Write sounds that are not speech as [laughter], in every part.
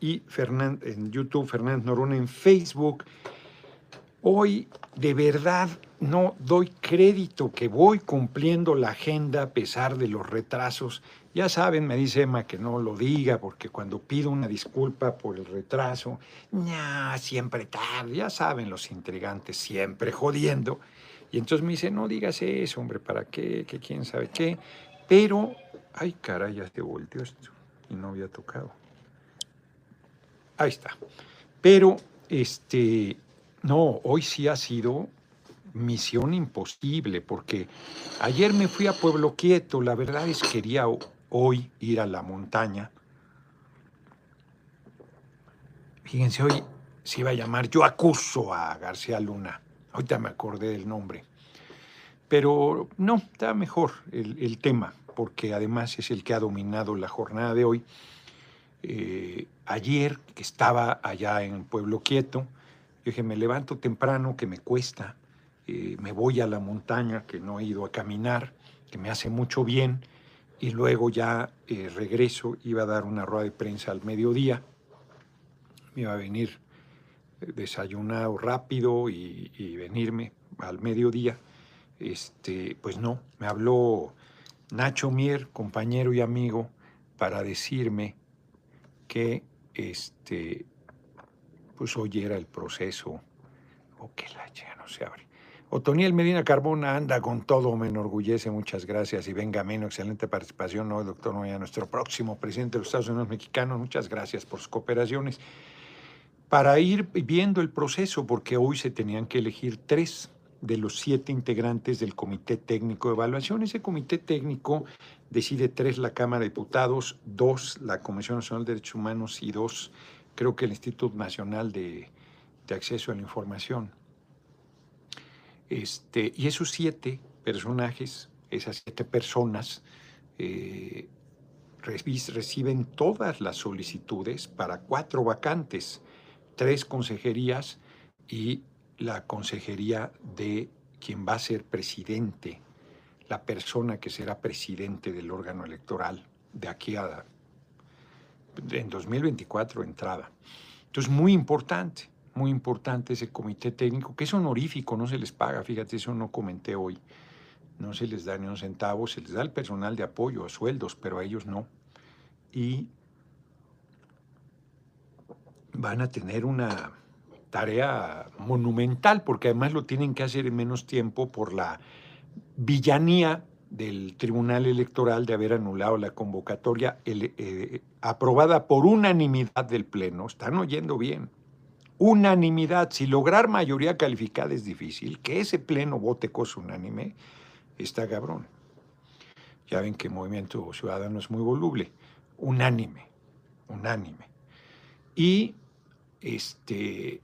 y en YouTube Fernández Norona en Facebook. Hoy de verdad no doy crédito que voy cumpliendo la agenda a pesar de los retrasos. Ya saben, me dice Emma que no lo diga porque cuando pido una disculpa por el retraso, ya siempre tarde, ya saben los intrigantes, siempre jodiendo. Y entonces me dice, no digas eso, hombre, ¿para qué? ¿Qué quién sabe qué? Pero, ay, caray, ya te volteó esto y no había tocado. Ahí está. Pero, este, no, hoy sí ha sido misión imposible, porque ayer me fui a Pueblo Quieto, la verdad es que quería hoy ir a la montaña. Fíjense, hoy se iba a llamar Yo acuso a García Luna. Ahorita me acordé del nombre. Pero no, está mejor el, el tema, porque además es el que ha dominado la jornada de hoy. Eh, ayer, que estaba allá en Pueblo Quieto, yo dije, me levanto temprano, que me cuesta, eh, me voy a la montaña, que no he ido a caminar, que me hace mucho bien, y luego ya eh, regreso, iba a dar una rueda de prensa al mediodía, me iba a venir desayunado rápido y, y venirme al mediodía. Este, pues no, me habló Nacho Mier, compañero y amigo, para decirme que este, pues hoy era el proceso, o que la ya no se abre. Otoniel Medina Carbona anda con todo, me enorgullece, muchas gracias. Y venga menos, excelente participación hoy, doctor Noya, nuestro próximo presidente de los Estados Unidos mexicanos. Muchas gracias por sus cooperaciones. Para ir viendo el proceso, porque hoy se tenían que elegir tres de los siete integrantes del Comité Técnico de Evaluación. Ese Comité Técnico decide tres la Cámara de Diputados, dos la Comisión Nacional de Derechos Humanos y dos creo que el Instituto Nacional de, Acceso a la Información. Este, y esos siete personajes, esas siete personas, eh, reciben todas las solicitudes para cuatro vacantes, tres consejerías y la consejería de quien va a ser presidente, la persona que será presidente del órgano electoral de aquí a en 2024 entrada. Entonces, muy importante, muy importante ese comité técnico, que es honorífico, no se les paga, fíjate, eso no comenté hoy. No se les da ni un centavo, se les da al personal de apoyo, a sueldos, pero a ellos no. Y van a tener una tarea monumental, porque además lo tienen que hacer en menos tiempo por la villanía del Tribunal Electoral de haber anulado la convocatoria eh, aprobada por unanimidad del Pleno. Están oyendo bien. Unanimidad. Si lograr mayoría calificada es difícil, que ese Pleno vote cosa unánime, está cabrón. Ya ven que el Movimiento Ciudadano es muy voluble. Unánime, unánime. Y este,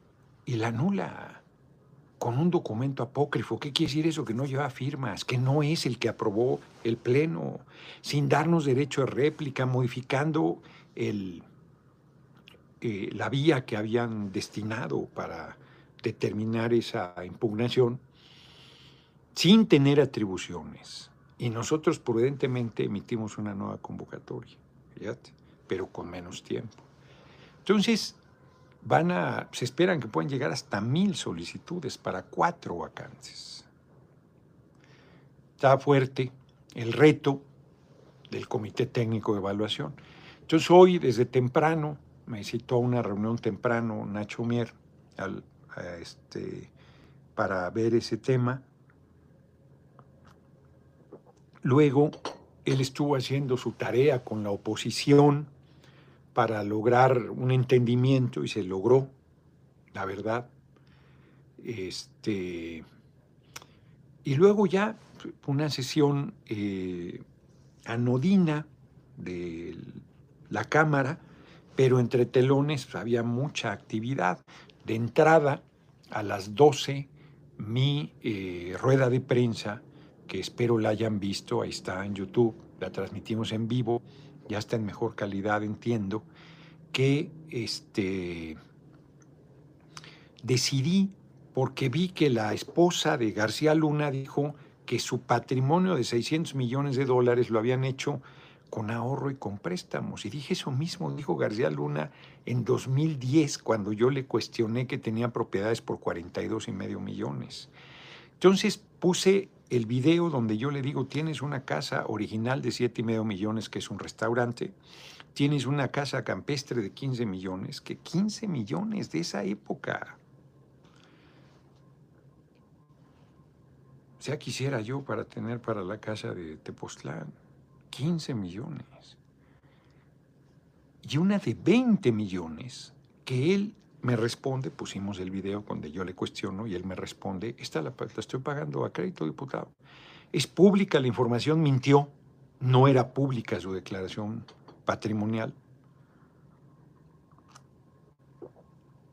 y la anula con un documento apócrifo. ¿Qué quiere decir eso? Que no lleva firmas, que no es el que aprobó el Pleno, sin darnos derecho a réplica, modificando el, eh, la vía que habían destinado para determinar esa impugnación, sin tener atribuciones. Y nosotros prudentemente emitimos una nueva convocatoria, pero con menos tiempo. Entonces, van a, se esperan que puedan llegar hasta mil solicitudes para cuatro vacantes. Está fuerte el reto del Comité Técnico de Evaluación. Entonces hoy, desde temprano, me citó a una reunión temprano Nacho Mier este, para ver ese tema. Luego, él estuvo haciendo su tarea con la oposición para lograr un entendimiento y se logró, la verdad. Este, y luego ya una sesión eh, anodina de la Cámara, pero entre telones había mucha actividad. De entrada, a las 12, mi eh, rueda de prensa, que espero la hayan visto, ahí está en YouTube, la transmitimos en vivo, ya está en mejor calidad, entiendo, que este, decidí, porque vi que la esposa de García Luna dijo que su patrimonio de 600 millones de dólares lo habían hecho con ahorro y con préstamos. Y dije eso mismo, dijo García Luna en 2010, cuando yo le cuestioné que tenía propiedades por 42 y medio millones. Entonces puse el video donde yo le digo, tienes una casa original de 7 y medio millones, que es un restaurante, tienes una casa campestre de 15 millones, que 15 millones de esa época. Ya quisiera yo para tener para la casa de Tepoztlán 15 millones. Y una de 20 millones que él me responde, pusimos el video donde yo le cuestiono y él me responde, esta la, la estoy pagando a crédito, diputado. Es pública la información, mintió, no era pública su declaración patrimonial.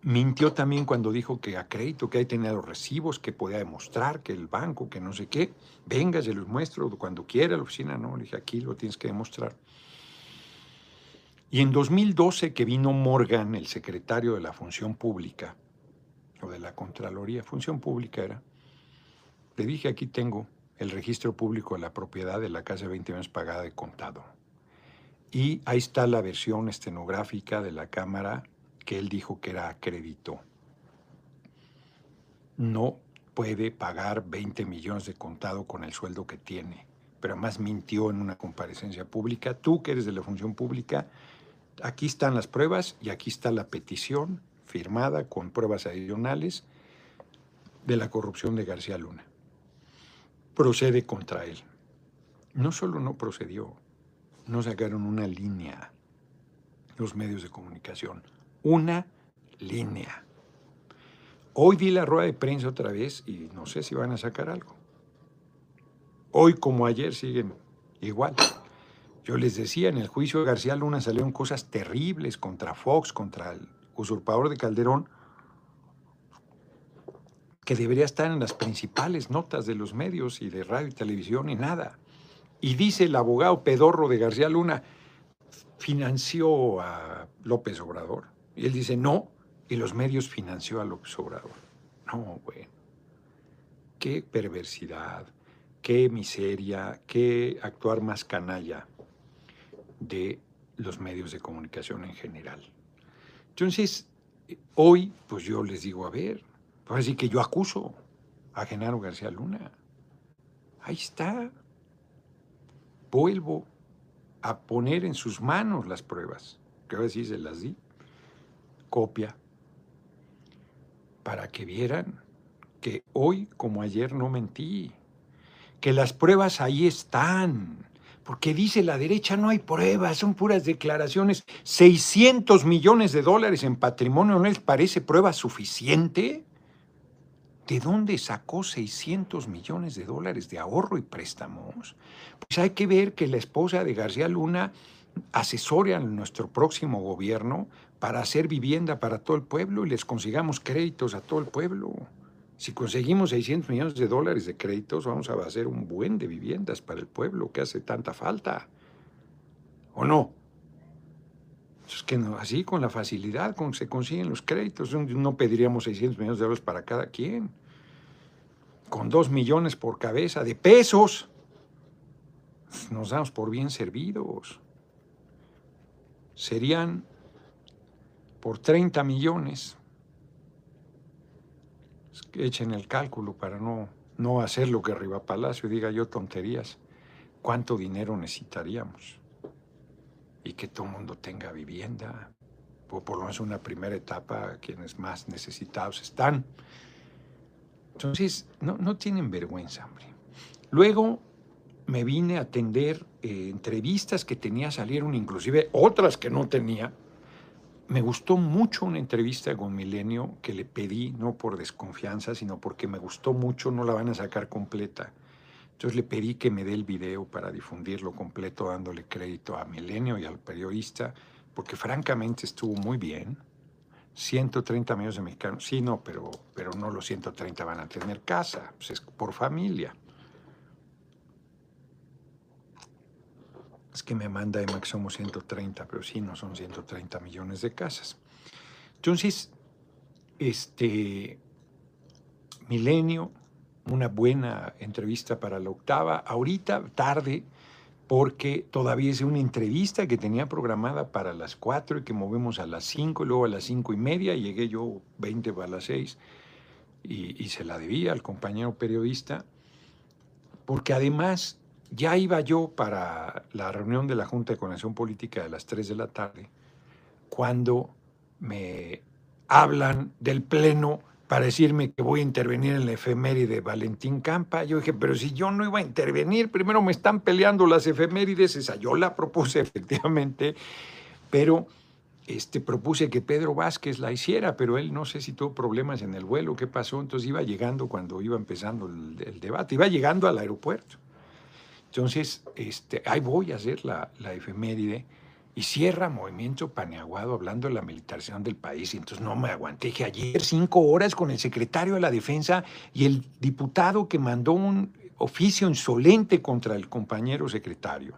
Mintió también cuando dijo que a crédito, que ahí tenía los recibos, que podía demostrar que el banco, que no sé qué. Venga, se los muestro cuando quiera a la oficina. No, le dije, aquí lo tienes que demostrar. Y en 2012 que vino Morgan, el secretario de la Función Pública, o de la Contraloría, Función Pública era, le dije, aquí tengo el registro público de la propiedad de la casa de 20 años pagada de contado. Y ahí está la versión estenográfica de la Cámara que él dijo que era crédito. No puede pagar 20 millones de contado con el sueldo que tiene, pero además mintió en una comparecencia pública. Tú que eres de la función pública, aquí están las pruebas y aquí está la petición firmada con pruebas adicionales de la corrupción de García Luna. Procede contra él. No solo no procedió, no sacaron una línea los medios de comunicación, una línea. Hoy vi la rueda de prensa otra vez y no sé si van a sacar algo. Hoy como ayer siguen igual. Yo les decía, en el juicio de García Luna salieron cosas terribles contra Fox, contra el usurpador de Calderón, que debería estar en las principales notas de los medios y de radio y televisión y nada. Y dice el abogado pedorro de García Luna, financió a López Obrador. Y él dice, no, y los medios financió a López Obrador. No, bueno. Qué perversidad, qué miseria, qué actuar más canalla de los medios de comunicación en general. Entonces, hoy, pues yo les digo, a ver, pues así que yo acuso a Genaro García Luna. Ahí está. Vuelvo a poner en sus manos las pruebas, que ahora sí se las di copia para que vieran que hoy como ayer no mentí, que las pruebas ahí están, porque dice la derecha no hay pruebas, son puras declaraciones. 600 millones de dólares en patrimonio, ¿no les parece prueba suficiente? ¿De dónde sacó 600 millones de dólares de ahorro y préstamos? Pues hay que ver que la esposa de García Luna asesore a nuestro próximo gobierno para hacer vivienda para todo el pueblo y les consigamos créditos a todo el pueblo. Si conseguimos 600 millones de dólares de créditos, vamos a hacer un buen de viviendas para el pueblo que hace tanta falta. ¿O no? Es que no, así con la facilidad con que se consiguen los créditos, no pediríamos 600 millones de dólares para cada quien. Con 2 millones por cabeza de pesos, nos damos por bien servidos. Serían por 30 millones. Echen el cálculo para no, no hacer lo que Riva Palacio diga yo tonterías. ¿Cuánto dinero necesitaríamos? Y que todo el mundo tenga vivienda, o por lo menos una primera etapa, quienes más necesitados están. Entonces, no, no tienen vergüenza, hombre. Luego me vine a atender eh, entrevistas que tenía, salieron inclusive otras que no tenía, me gustó mucho una entrevista con Milenio que le pedí, no por desconfianza, sino porque me gustó mucho, no la van a sacar completa. Entonces le pedí que me dé el video para difundirlo completo, dándole crédito a Milenio y al periodista, porque francamente estuvo muy bien. 130 millones de mexicanos, sí, no, pero, pero no los 130 van a tener casa, pues es por familia. Es que me manda que somos 130, pero sí, no son 130 millones de casas. Entonces, este, Milenio, una buena entrevista para la octava. Ahorita, tarde, porque todavía es una entrevista que tenía programada para las 4 y que movemos a las 5 y luego a las 5 y media, llegué yo 20 para las 6 y, y se la debía al compañero periodista, porque además ya iba yo para la reunión de la Junta de Conexión Política de las 3 de la tarde, cuando me hablan del Pleno para decirme que voy a intervenir en la efeméride de Valentín Campa. Yo dije, pero si yo no iba a intervenir, primero me están peleando las efemérides, esa yo la propuse [laughs] efectivamente, pero este, propuse que Pedro Vázquez la hiciera, pero él no sé si tuvo problemas en el vuelo, qué pasó, entonces iba llegando cuando iba empezando el, debate, iba llegando al aeropuerto. Entonces, este, ahí voy a hacer la, la efeméride y cierra Movimiento Paneaguado hablando de la militarización del país. Y entonces no me aguanté. Ayer cinco horas con el secretario de la Defensa y el diputado que mandó un oficio insolente contra el compañero secretario,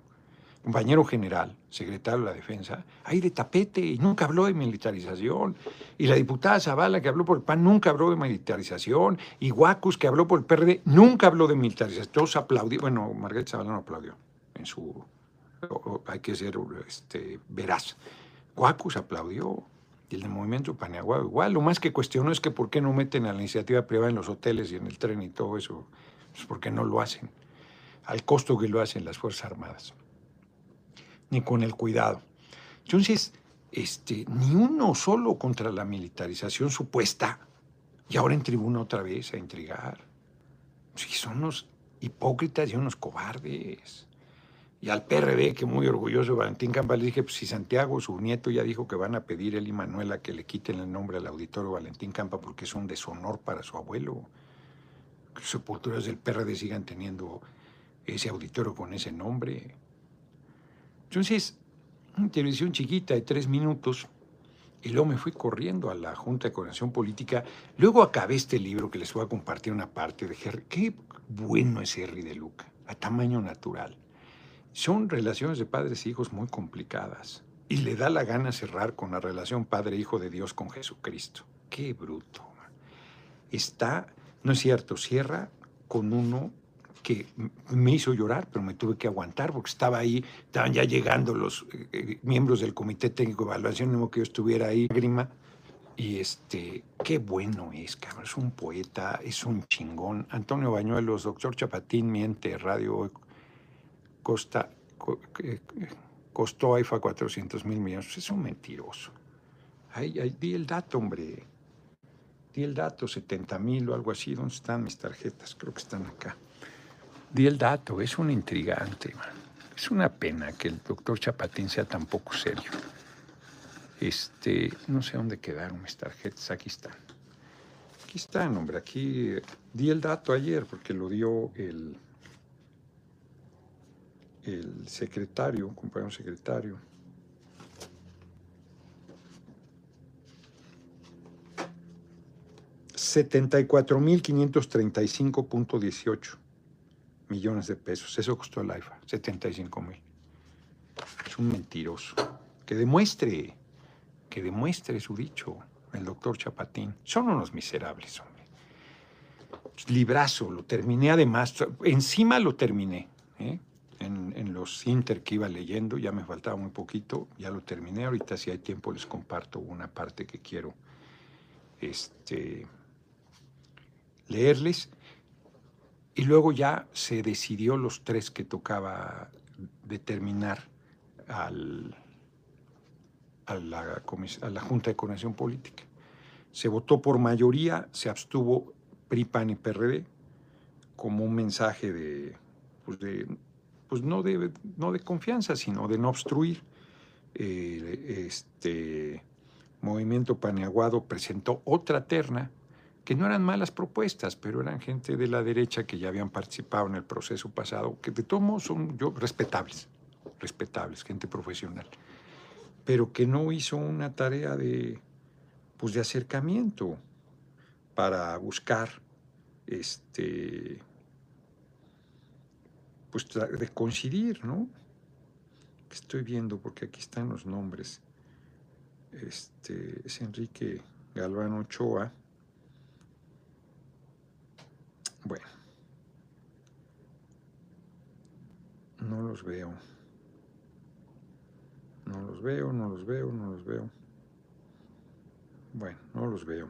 compañero general, secretario de la Defensa, ahí de tapete y nunca habló de militarización. Y la diputada Zavala que habló por el PAN nunca habló de militarización. Y Guacus que habló por el PRD nunca habló de militarización. Todos aplaudieron. Bueno, Margarita Zavala no aplaudió en su hay que ser este, veraz. Guacus aplaudió y el de Movimiento Paneagua igual. Lo más que cuestionó es que por qué no meten a la iniciativa privada en los hoteles y en el tren y todo eso. Pues porque no lo hacen al costo que lo hacen las Fuerzas Armadas, ni con el cuidado. Entonces, este, ni uno solo contra la militarización supuesta, y ahora en tribuna otra vez a intrigar. Sí, son unos hipócritas y unos cobardes. Y al PRD, que muy orgulloso, Valentín Campa, le dije, pues si Santiago, su nieto, ya dijo que van a pedir él y Manuela que le quiten el nombre al auditorio Valentín Campa porque es un deshonor para su abuelo. Que sepulturas del PRD sigan teniendo ese auditorio con ese nombre. Entonces, una televisión chiquita de tres minutos, y luego me fui corriendo a la Junta de Coordinación Política. Luego acabé este libro que les voy a compartir una parte de Henry. Qué bueno es Henry de Luca, a tamaño natural. Son relaciones de padres e hijos muy complicadas. Y le da la gana cerrar con la relación padre-hijo de Dios con Jesucristo. Qué bruto. Está, no es cierto, cierra con uno que me hizo llorar, pero me tuve que aguantar porque estaba ahí, estaban ya llegando los eh, eh, miembros del Comité Técnico de Evaluación, no que yo estuviera ahí, grima. Y este, qué bueno es, cabrón, es un poeta, es un chingón. Antonio Bañuelos, doctor Chapatín, miente, radio costa, costó AIFA 400 mil millones. Es un mentiroso. Ahí, di el dato, hombre. Di el dato, 70 mil o algo así. ¿Dónde están mis tarjetas? Creo que están acá. Di el dato, es un intrigante. Es una pena que el doctor Chapatín sea tan poco serio. Este, no sé dónde quedaron mis tarjetas. Aquí están. Aquí están, hombre. Aquí eh, di el dato ayer porque lo dio el, el secretario, un compañero secretario, $74,535.18 millones de pesos. Eso costó el AIFA, 75 mil. Es un mentiroso. Que demuestre, que demuestre su dicho, el doctor Chapatín. Son unos miserables, hombre. Librazo, lo terminé además, encima lo terminé. ¿eh? en, los inter que iba leyendo, ya me faltaba muy poquito, ya lo terminé, ahorita si hay tiempo les comparto una parte que quiero este, leerles. Y luego ya se decidió los tres que tocaba determinar al, a, la, a la Junta de Coordinación Política. Se votó por mayoría, se abstuvo PRI, PAN y PRD como un mensaje de, pues de pues no de, no de confianza, sino de no obstruir. este Movimiento Paneaguado presentó otra terna que no eran malas propuestas, pero eran gente de la derecha que ya habían participado en el proceso pasado, que de modos son yo, respetables, respetables, gente profesional, pero que no hizo una tarea de, pues de acercamiento para buscar este, pues de coincidir, ¿no? Estoy viendo porque aquí están los nombres. Este es Enrique Galván Ochoa. Bueno, no los veo. No los veo, no los veo, no los veo. Bueno, no los veo.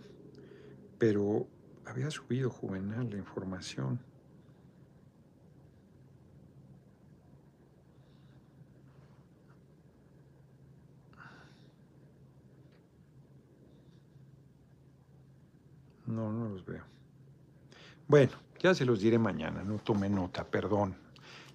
Pero había subido Juvenal la información. No, no los veo. Bueno, ya se los diré mañana, no tomé nota, perdón.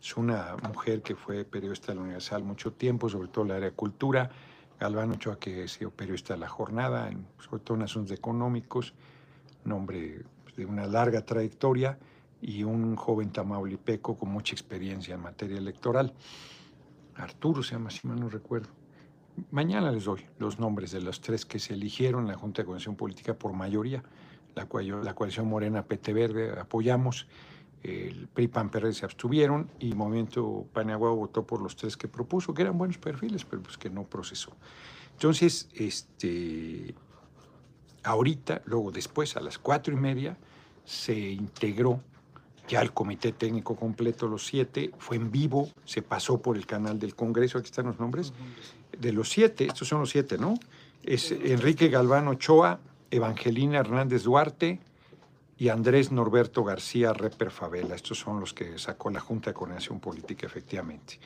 Es una mujer que fue periodista de la Universal mucho tiempo, sobre todo en la área de cultura. Galván Ochoa, que ha sido periodista de La Jornada, sobre todo en asuntos económicos, un hombre de una larga trayectoria y un joven tamaulipeco con mucha experiencia en materia electoral. Arturo se llama, si mal no recuerdo. Mañana les doy los nombres de los tres que se eligieron en la Junta de Coordinación Política por mayoría, la, la coalición Morena PT Verde apoyamos el PRI PAN se abstuvieron y Movimiento Paniagua votó por los tres que propuso, que eran buenos perfiles, pero pues que no procesó. Entonces, este, ahorita, luego después, a las cuatro y media, se integró ya el comité técnico completo, los siete, fue en vivo, se pasó por el canal del Congreso, aquí están los nombres, de los siete, estos son los siete, ¿no? Es Enrique Galván Ochoa, Evangelina Hernández Duarte, y Andrés Norberto García Reper Favela. Estos son los que sacó la Junta de Coordinación Política, efectivamente.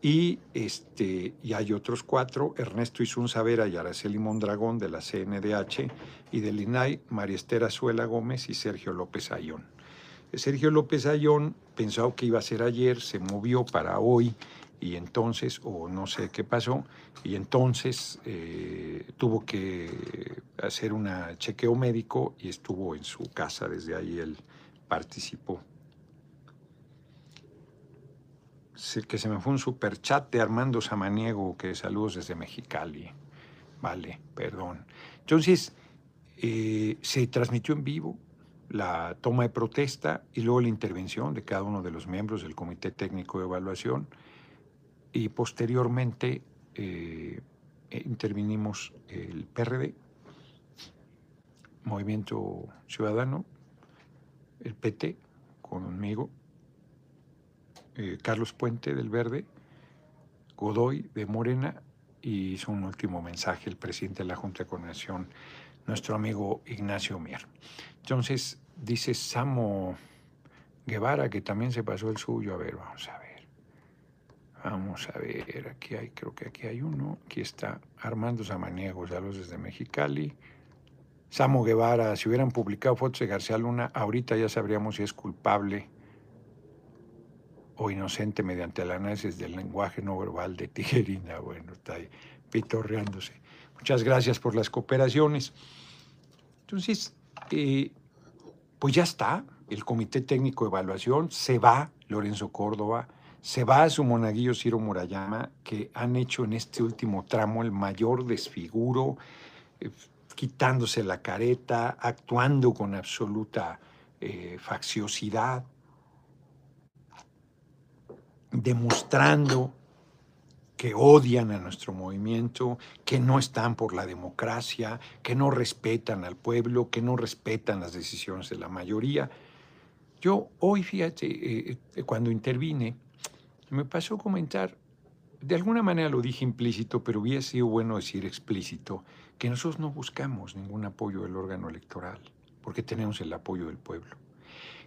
Y, este, y hay otros cuatro, Ernesto Isunza Vera y Araceli Mondragón de la CNDH y del INAI, María Esther Azuela Gómez y Sergio López Ayón. Sergio López Ayón pensó que iba a ser ayer, se movió para hoy y entonces, o no sé qué pasó, y entonces eh, tuvo que hacer un chequeo médico y estuvo en su casa, desde ahí él participó. que se me fue un super chat de Armando Samaniego, que saludos desde Mexicali. Vale, perdón. Entonces, eh, se transmitió en vivo la toma de protesta y luego la intervención de cada uno de los miembros del Comité Técnico de Evaluación y posteriormente eh, intervinimos el PRD, Movimiento Ciudadano, el PT conmigo, eh, Carlos Puente del Verde, Godoy de Morena y hizo un último mensaje el presidente de la Junta de Coordinación, nuestro amigo Ignacio Mier. Entonces dice Samo Guevara que también se pasó el suyo. A ver, vamos a ver. Vamos a ver, aquí hay, creo que aquí hay uno. Aquí está Armando Samaniego, saludos desde Mexicali. Samo Guevara, si hubieran publicado fotos de García Luna, ahorita ya sabríamos si es culpable o inocente mediante el análisis del lenguaje no verbal de Tijerina. Bueno, está ahí pitorreándose. Muchas gracias por las cooperaciones. Entonces, eh, pues ya está, el Comité Técnico de Evaluación, se va Lorenzo Córdoba, se va a su monaguillo Ciro Murayama, que han hecho en este último tramo el mayor desfiguro, eh, quitándose la careta, actuando con absoluta eh, facciosidad, demostrando que odian a nuestro movimiento, que no están por la democracia, que no respetan al pueblo, que no respetan las decisiones de la mayoría. Yo hoy, fíjate, eh, cuando intervine, me pasó comentar, de alguna manera lo dije implícito, pero hubiera sido bueno decir explícito, que nosotros no buscamos ningún apoyo del órgano electoral, porque tenemos el apoyo del pueblo.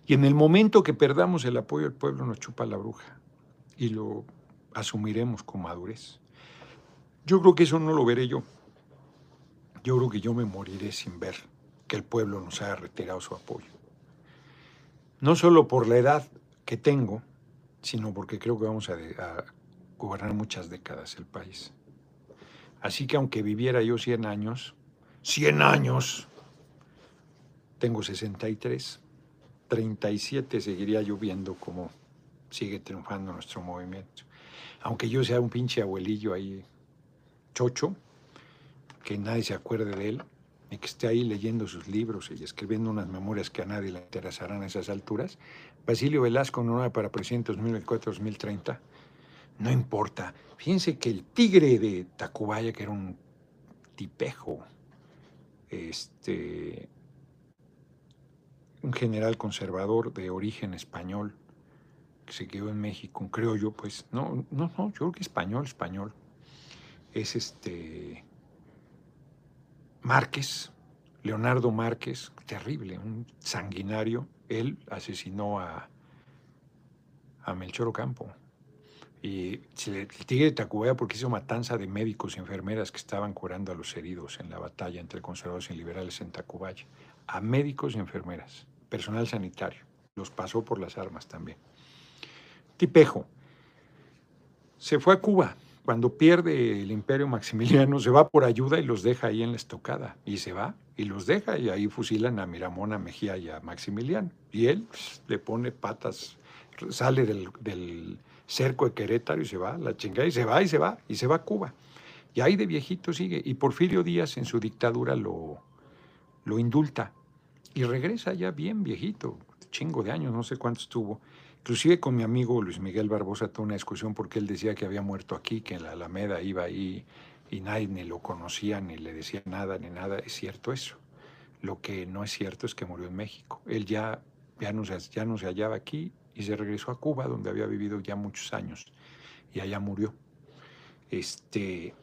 Y en el momento que perdamos el apoyo del pueblo nos chupa la bruja y lo asumiremos con madurez. Yo creo que eso no lo veré yo. Yo creo que yo me moriré sin ver que el pueblo nos haya retirado su apoyo. No solo por la edad que tengo, sino porque creo que vamos a, gobernar muchas décadas el país. Así que aunque viviera yo 100 años, 100 años, tengo 63, 37 seguiría yo viendo cómo sigue triunfando nuestro movimiento. Aunque yo sea un pinche abuelillo ahí, chocho, que nadie se acuerde de él, y que esté ahí leyendo sus libros y escribiendo unas memorias que a nadie le interesarán a esas alturas, Basilio Velasco, no para presidente 2024-2030, no importa. Fíjense que el tigre de Tacubaya, que era un tipejo, este, un general conservador de origen español, que se quedó en México, creo yo, pues, no, no, no, yo creo que español, español. Es este Márquez, Leonardo Márquez, terrible, un sanguinario. Él asesinó a, a Melchor Ocampo. Y el tigre de Tacubaya porque hizo matanza de médicos y enfermeras que estaban curando a los heridos en la batalla entre conservadores y liberales en Tacubaya. A médicos y enfermeras, personal sanitario. Los pasó por las armas también. Tipejo se fue a Cuba. Cuando pierde el imperio Maximiliano, se va por ayuda y los deja ahí en la estocada. Y se va y los deja y ahí fusilan a Miramón, a Mejía y a Maximiliano. Y él pues, le pone patas, sale del cerco de Querétaro y se va, la chingada, y se va, y se va, y se va a Cuba. Y ahí de viejito sigue. Y Porfirio Díaz en su dictadura lo, lo indulta. Y regresa ya bien viejito, chingo de años, no sé cuántos tuvo. Inclusive con mi amigo Luis Miguel Barbosa tuvo una discusión porque él decía que había muerto aquí, que en la Alameda iba ahí y nadie ni lo conocía, ni le decía nada, ni nada. Es cierto eso. Lo que no es cierto es que murió en México. Él ya, ya, no, ya no se hallaba aquí y se regresó a Cuba, donde había vivido ya muchos años, y allá murió. Este,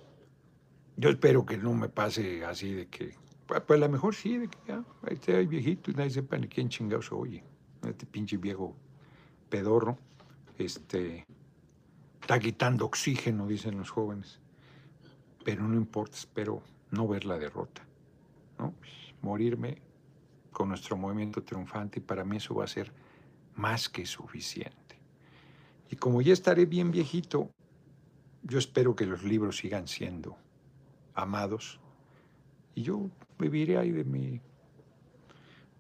yo espero que no me pase así de que, pues, a lo mejor sí, de que ya, este hay viejito y nadie sepa ni quién chingados oye, este pinche viejo pedorro, este, está quitando oxígeno, dicen los jóvenes, pero no importa, espero no ver la derrota, ¿no? morirme con nuestro movimiento triunfante y para mí eso va a ser más que suficiente. Y como ya estaré bien viejito, yo espero que los libros sigan siendo amados y yo viviré ahí de mi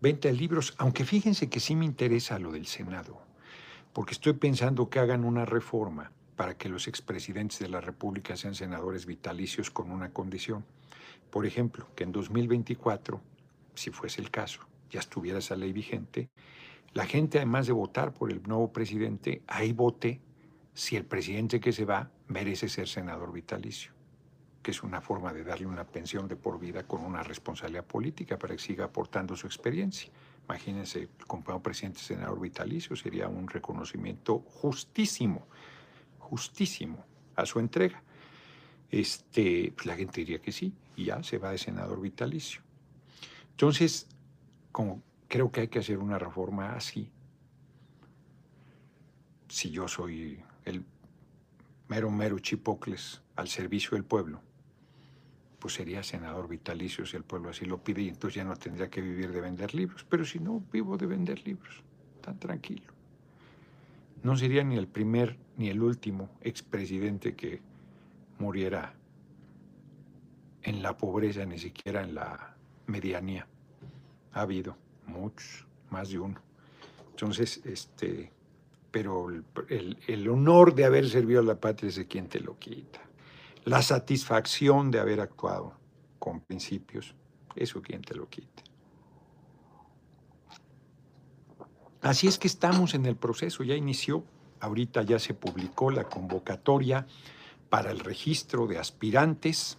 venta de libros, aunque fíjense que sí me interesa lo del Senado, porque estoy pensando que hagan una reforma para que los expresidentes de la República sean senadores vitalicios con una condición. Por ejemplo, que en 2024, si fuese el caso, ya estuviera esa ley vigente, la gente, además de votar por el nuevo presidente, ahí vote si el presidente que se va merece ser senador vitalicio, que es una forma de darle una pensión de por vida con una responsabilidad política para que siga aportando su experiencia. Imagínense, el compañero presidente senador vitalicio sería un reconocimiento justísimo, justísimo a su entrega. Este, pues la gente diría que sí, y ya se va de senador vitalicio. Entonces, como Creo que hay que hacer una reforma así. Si yo soy el mero, mero chipocles al servicio del pueblo, pues sería senador vitalicio si el pueblo así lo pide y entonces ya no tendría que vivir de vender libros. Pero si no, vivo de vender libros, tan tranquilo. No sería ni el primer ni el último expresidente que muriera en la pobreza, ni siquiera en la medianía. Ha habido muchos, más de uno. Entonces, este, pero el, honor de haber servido a la patria es de quien te lo quita. La satisfacción de haber actuado con principios, eso quien te lo quita. Así es que estamos en el proceso, ya inició, ahorita ya se publicó la convocatoria para el registro de aspirantes,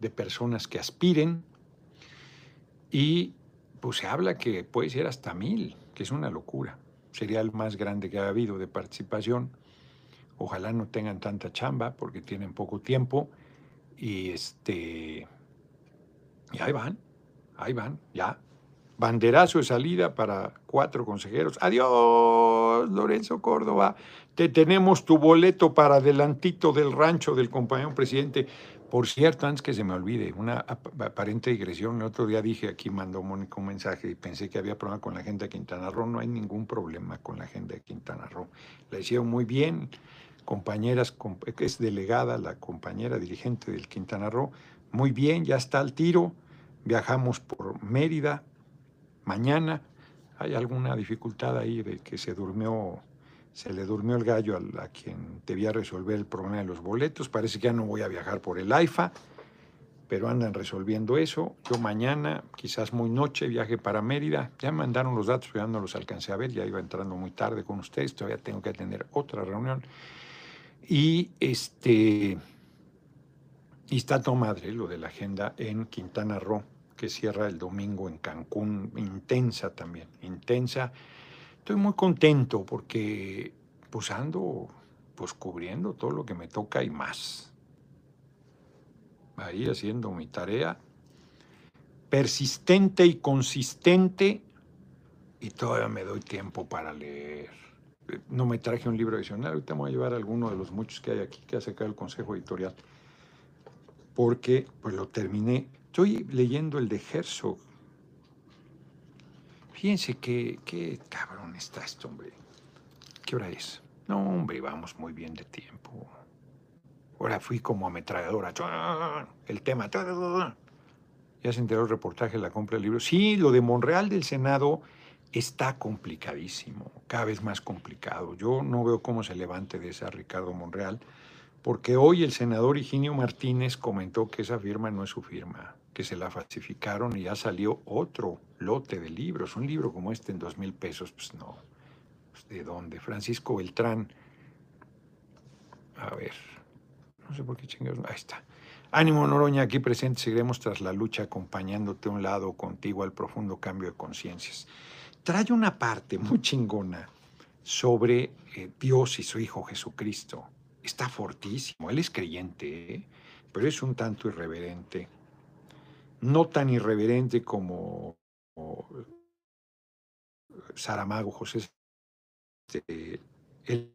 de personas que aspiren, y pues se habla que puede ser hasta mil, que es una locura. Sería el más grande que ha habido de participación. Ojalá no tengan tanta chamba porque tienen poco tiempo. Y este. Y ahí van, ahí van, ya. Banderazo de salida para cuatro consejeros. Adiós, Lorenzo Córdoba. Te tenemos tu boleto para adelantito del rancho del compañero presidente. Por cierto, antes que se me olvide, una aparente digresión, el otro día dije aquí, mandó Mónica un mensaje y pensé que había problema con la agenda de Quintana Roo. No hay ningún problema con la agenda de Quintana Roo. La hicieron muy bien, compañeras, es delegada, la compañera dirigente del Quintana Roo, muy bien, ya está al tiro. Viajamos por Mérida mañana. Hay alguna dificultad ahí de que se durmió se le durmió el gallo a, quien debía resolver el problema de los boletos. Parece que ya no voy a viajar por el AIFA, pero andan resolviendo eso. Yo mañana, quizás muy noche, viaje para Mérida. Ya mandaron los datos, pero ya no los alcancé a ver. Ya iba entrando muy tarde con ustedes. Todavía tengo que tener otra reunión. Y este. Y está todo madre lo de la agenda en Quintana Roo, que cierra el domingo en Cancún, intensa también, intensa estoy muy contento porque pues ando pues cubriendo todo lo que me toca y más. Ahí haciendo mi tarea persistente y consistente y todavía me doy tiempo para leer. No me traje un libro adicional, ahorita me voy a llevar alguno de los muchos que hay aquí que ha sacado el Consejo Editorial, porque pues lo terminé. Estoy leyendo el de Herzog. Fíjense que, qué cabrón está esto, hombre. ¿Qué hora es? No, hombre, vamos muy bien de tiempo. Ahora fui como ametralladora. El tema. Ya se enteró el reportaje de la compra del libro. Sí, lo de Monreal del Senado está complicadísimo, cada vez más complicado. Yo no veo cómo se levante de esa Ricardo Monreal, porque hoy el senador Higinio Martínez comentó que esa firma no es su firma, que se la falsificaron y ya salió otro lote de libros. Un libro como este en dos mil pesos, pues no. Pues, ¿De dónde? Francisco Beltrán. A ver, no sé por qué chingados. Ahí está. Ánimo, Noroña, aquí presente, seguiremos tras la lucha acompañándote a un lado contigo al profundo cambio de conciencias. Trae una parte muy chingona sobre eh, Dios y su Hijo Jesucristo. Está fortísimo, él es creyente, ¿eh? pero es un tanto irreverente. No tan irreverente como, Saramago, José, este, el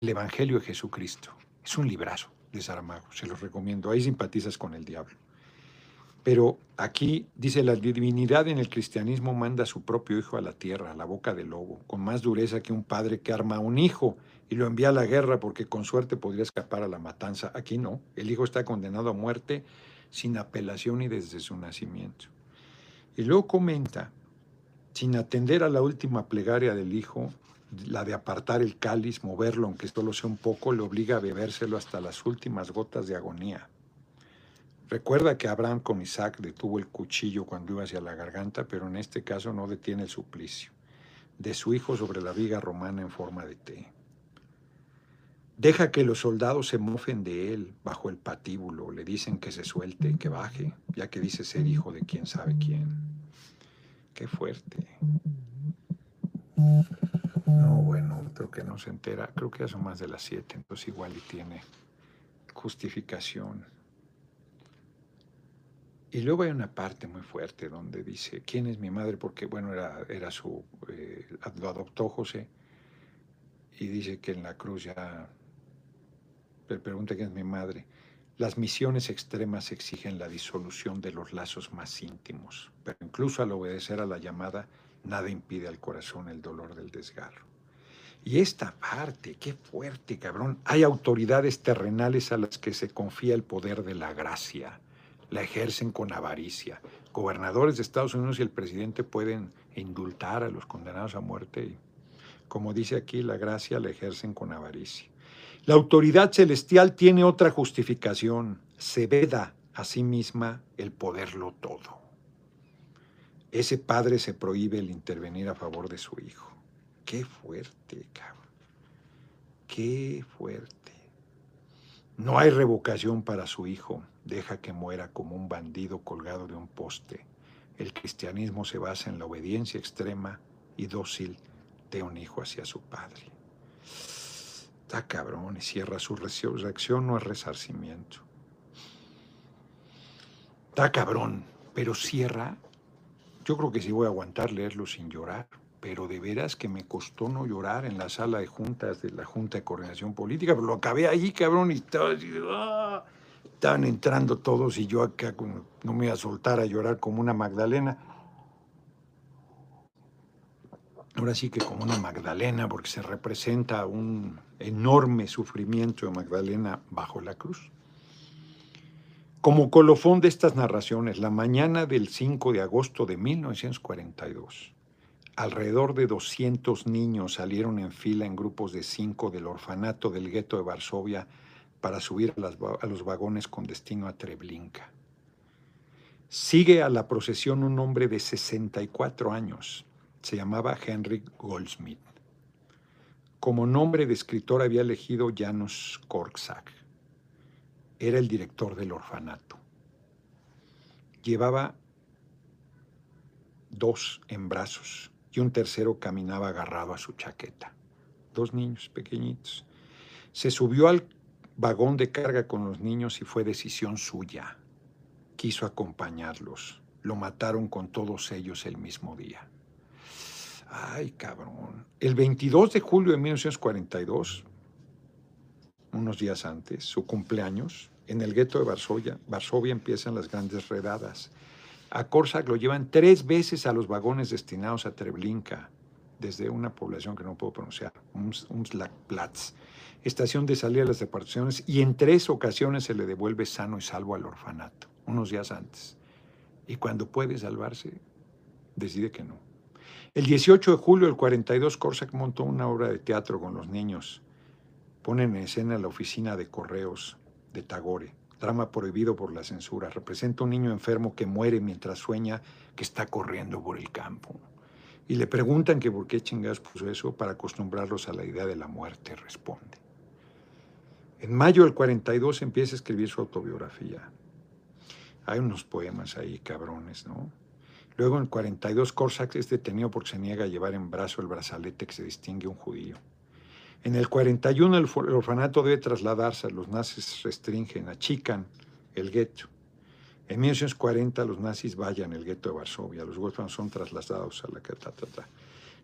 Evangelio de Jesucristo. Es un librazo de Saramago, se los recomiendo. Ahí simpatizas con el diablo. Pero aquí dice, la divinidad en el cristianismo manda a su propio hijo a la tierra, a la boca del lobo, con más dureza que un padre que arma a un hijo y lo envía a la guerra porque con suerte podría escapar a la matanza. Aquí no, el hijo está condenado a muerte sin apelación y desde su nacimiento. Y luego comenta, sin atender a la última plegaria del hijo, la de apartar el cáliz, moverlo, aunque esto lo sea un poco, le obliga a bebérselo hasta las últimas gotas de agonía. Recuerda que Abraham con Isaac detuvo el cuchillo cuando iba hacia la garganta, pero en este caso no detiene el suplicio de su hijo sobre la viga romana en forma de T. Deja que los soldados se mofen de él bajo el patíbulo, le dicen que se suelte, que baje, ya que dice ser hijo de quién sabe quién. Qué fuerte. No, bueno, creo que no se entera. Creo que ya son más de las siete, entonces igual y tiene justificación. Y luego hay una parte muy fuerte donde dice, ¿quién es mi madre? Porque, bueno, era, era su, eh, lo adoptó José. Y dice que en la cruz ya, le pregunta quién es mi madre. Las misiones extremas exigen la disolución de los lazos más íntimos, pero incluso al obedecer a la llamada, nada impide al corazón el dolor del desgarro. Y esta parte, qué fuerte, cabrón. Hay autoridades terrenales a las que se confía el poder de la gracia. La ejercen con avaricia. Gobernadores de Estados Unidos y el presidente pueden indultar a los condenados a muerte y, como dice aquí, la gracia la ejercen con avaricia. La autoridad celestial tiene otra justificación. Se veda a sí misma el poderlo todo ese padre se prohíbe el intervenir a favor de su hijo. Qué fuerte, cabrón. Qué fuerte. No hay revocación para su hijo. Deja que muera como un bandido colgado de un poste. El cristianismo se basa en la obediencia extrema y dócil de un hijo hacia su padre. Está cabrón y cierra su reacción no es resarcimiento. Está cabrón, pero cierra yo creo que sí voy a aguantar leerlo sin llorar, pero de veras que me costó no llorar en la sala de juntas de la Junta de Coordinación Política, pero lo acabé ahí, cabrón, y estaba así, ¡ah! estaban entrando todos y yo acá no me iba a soltar a llorar como una Magdalena. Ahora sí que como una Magdalena, porque se representa un enorme sufrimiento de Magdalena bajo la cruz. Como colofón de estas narraciones, la mañana del 5 de agosto de 1942, alrededor de 200 niños salieron en fila en grupos de cinco del orfanato del gueto de Varsovia para subir a, los vagones con destino a Treblinka. Sigue a la procesión un hombre de 64 años. Se llamaba Henrik Goldsmith. Como nombre de escritor había elegido Janusz Korczak era el director del orfanato. Llevaba dos en brazos y un tercero caminaba agarrado a su chaqueta. Dos niños pequeñitos. Se subió al vagón de carga con los niños y fue decisión suya. Quiso acompañarlos. Lo mataron con todos ellos el mismo día. Ay, cabrón. El 22 de julio de 1942, unos días antes, su cumpleaños, en el gueto de Varsovia, Varsovia empiezan las grandes redadas. A Korsak lo llevan tres veces a los vagones destinados a Treblinka, desde una población que no puedo pronunciar, Umslagplatz estación de salida de las deportaciones y en tres ocasiones se le devuelve sano y salvo al orfanato, unos días antes. Y cuando puede salvarse, decide que no. El 18 de julio del 42, Korsak montó una obra de teatro con los niños. Ponen en escena la oficina de correos de Tagore, drama prohibido por la censura. Representa un niño enfermo que muere mientras sueña que está corriendo por el campo. Y le preguntan que por qué chingados puso eso para acostumbrarlos a la idea de la muerte, responde. En mayo del 42 empieza a escribir su autobiografía. Hay unos poemas ahí, cabrones, ¿no? Luego en el 42 Korsak es detenido porque se niega a llevar en brazo el brazalete que se distingue un judío. En el 41 el, orfanato debe trasladarse, los nazis restringen, achican el gueto. En 1940 los nazis vayan el gueto de Varsovia, los huérfanos son trasladados a la catatata.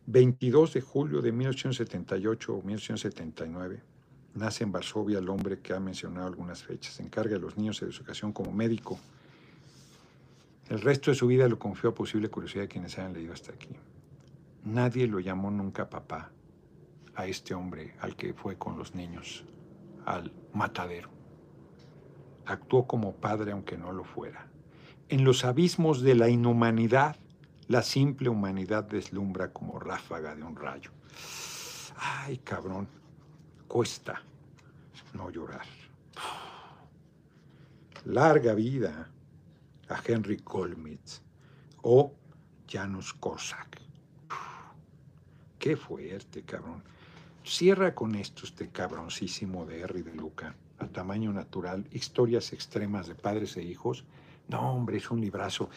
22 de julio de 1878 o 1979 Nace en Varsovia el hombre que ha mencionado algunas fechas. Se encarga de los niños de educación como médico. El resto de su vida lo confió a posible curiosidad de quienes hayan leído hasta aquí. Nadie lo llamó nunca papá a este hombre al que fue con los niños, al matadero. Actuó como padre aunque no lo fuera. En los abismos de la inhumanidad, la simple humanidad deslumbra como ráfaga de un rayo. Ay, cabrón, cuesta no llorar. Larga vida a Henry Kolmitz o Janusz Korczak. Qué fuerte, cabrón. Cierra con esto este cabroncísimo de Harry de Luca, a tamaño natural, historias extremas de padres e hijos. No, hombre, es un librazo.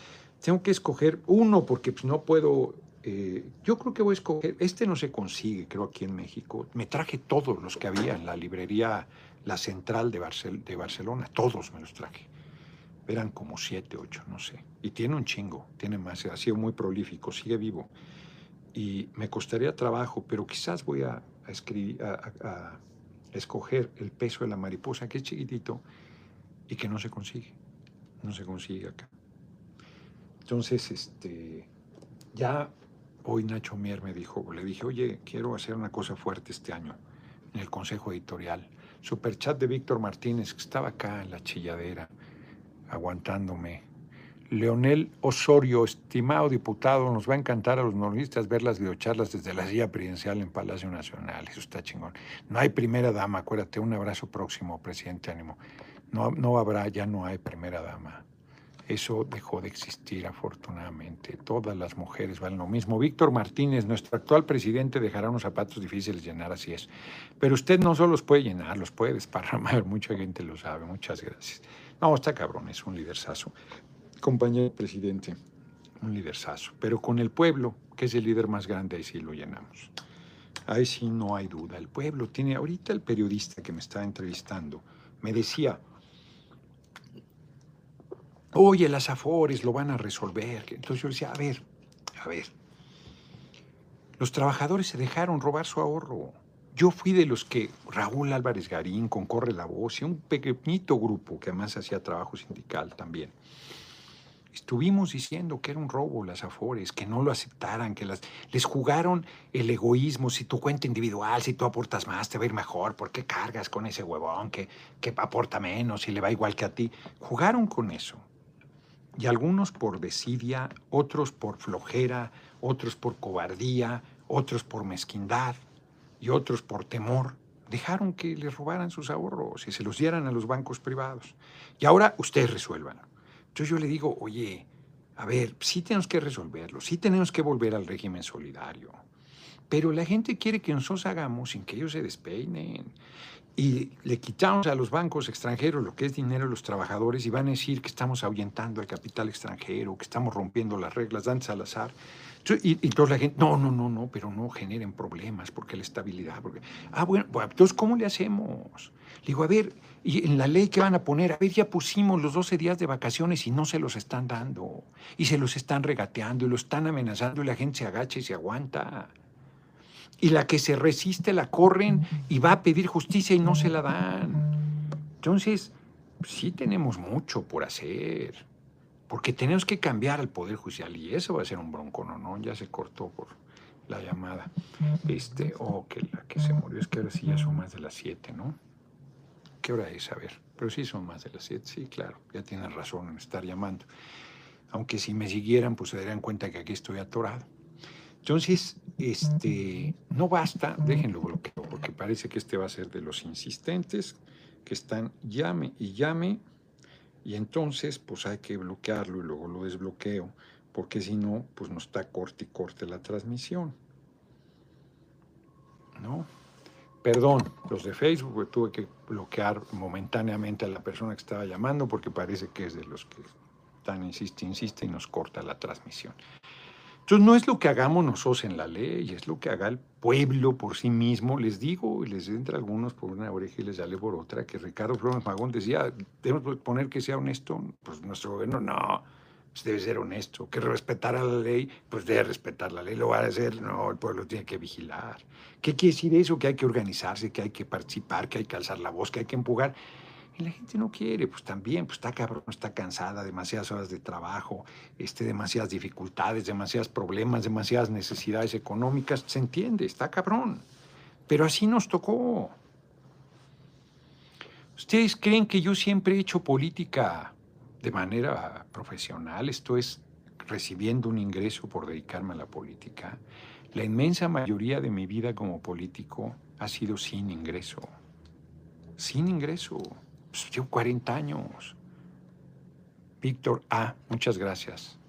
Tengo que escoger uno porque pues, no puedo eh, yo creo que voy a escoger, este no se consigue, creo, aquí en México. Me traje todos los que había en la librería La Central de, de Barcelona, todos me los traje. Eran como siete, ocho, no sé. Y tiene un chingo, tiene más, ha sido muy prolífico, sigue vivo. Y me costaría trabajo, pero quizás voy a, escribir, a escoger El peso de la mariposa, que es chiquitito y que no se consigue. No se consigue acá. Entonces, este, ya Hoy Nacho Mier me dijo, le dije, oye, quiero hacer una cosa fuerte este año en el Consejo Editorial. Superchat de Víctor Martínez, que estaba acá en la chilladera, aguantándome. Leonel Osorio, estimado diputado, nos va a encantar a los normalistas ver las videocharlas desde la silla presidencial en Palacio Nacional. Eso está chingón. No hay primera dama, acuérdate, un abrazo próximo, presidente Ánimo. No, no habrá, ya no hay primera dama. Eso dejó de existir afortunadamente. Todas las mujeres valen lo mismo. Víctor Martínez, nuestro actual presidente, dejará unos zapatos difíciles llenar, así es. Pero usted no solo los puede llenar, los puede desparramar. [laughs] Mucha gente lo sabe. Muchas gracias. No, está cabrón, es un liderzazo. Compañero presidente, un liderzazo. Pero con el pueblo, que es el líder más grande, ahí sí lo llenamos. Ahí sí no hay duda. El pueblo tiene, ahorita el periodista que me está entrevistando me decía, oye, las afores lo van a resolver. Entonces yo decía, a ver, a ver, los trabajadores se dejaron robar su ahorro. Yo fui de los que Raúl Álvarez Garín, con Corre la Voz y un pequeñito grupo que además hacía trabajo sindical también. Estuvimos diciendo que era un robo las afores, que no lo aceptaran, que les jugaron el egoísmo, si tu cuenta individual, si tú aportas más, te va a ir mejor, ¿por qué cargas con ese huevón que, que aporta menos y le va igual que a ti? Jugaron con eso y algunos por desidia, otros por flojera, otros por cobardía, otros por mezquindad y otros por temor, dejaron que les robaran sus ahorros y se los dieran a los bancos privados. Y ahora ustedes resuelvan. Entonces yo le digo, oye, a ver, sí tenemos que resolverlo, sí tenemos que volver al régimen solidario, pero la gente quiere que nosotros hagamos sin que ellos se despeinen. y le quitamos a los bancos extranjeros lo que es dinero de los trabajadores y van a decir que estamos ahuyentando al capital extranjero, que estamos rompiendo las reglas, Dan Salazar. Y, y entonces la gente, no, no, no, no, pero no generen problemas porque la estabilidad. Porque, ah, bueno, pues, entonces, ¿cómo le hacemos? Le digo, a ver, y en la ley que van a poner, a ver, ya pusimos los 12 días de vacaciones y no se los están dando, y se los están regateando, y lo están amenazando, y la gente se agacha y se aguanta y la que se resiste la corren y va a pedir justicia y no se la dan. Entonces, sí tenemos mucho por hacer, porque tenemos que cambiar al Poder Judicial y eso va a ser un bronco, ¿no? no ya se cortó por la llamada. Este, oh, que la que se murió, es que ahora sí ya son más de las siete, ¿no? ¿Qué hora es? A ver, pero sí son más de las siete, sí, claro, ya tienen razón en estar llamando. Aunque si me siguieran, pues se darían cuenta que aquí estoy atorado. Entonces, este, no basta, déjenlo bloqueo, porque parece que este va a ser de los insistentes que están llame y llame, y entonces pues hay que bloquearlo y luego lo desbloqueo, porque si no, pues no está corte y corte la transmisión. ¿No? Perdón, los de Facebook, tuve que bloquear momentáneamente a la persona que estaba llamando porque parece que es de los que están insiste, insiste y nos corta la transmisión. Entonces no es lo que hagamos nosotros en la ley, es lo que haga el pueblo por sí mismo. Les digo, y les entra algunos por una oreja y les sale por otra, que Ricardo Flores Magón decía, debemos poner que sea honesto. Pues nuestro gobierno no, pues debe ser honesto. Que respetar a la ley, pues debe respetar la ley. Lo va a hacer, no, el pueblo tiene que vigilar. ¿Qué quiere decir eso? Que hay que organizarse, que hay que participar, que hay que alzar la voz, que hay que empujar. Y la gente no quiere, pues también, pues está cabrón, está cansada, demasiadas horas de trabajo, este, demasiadas dificultades, demasiados problemas, demasiadas necesidades económicas, se entiende, está cabrón. Pero así nos tocó. ¿Ustedes creen que yo siempre he hecho política de manera profesional? Esto es recibiendo un ingreso por dedicarme a la política. La inmensa mayoría de mi vida como político ha sido sin ingreso. Sin ingreso. Pues, llevo 40 años. Víctor A., muchas gracias.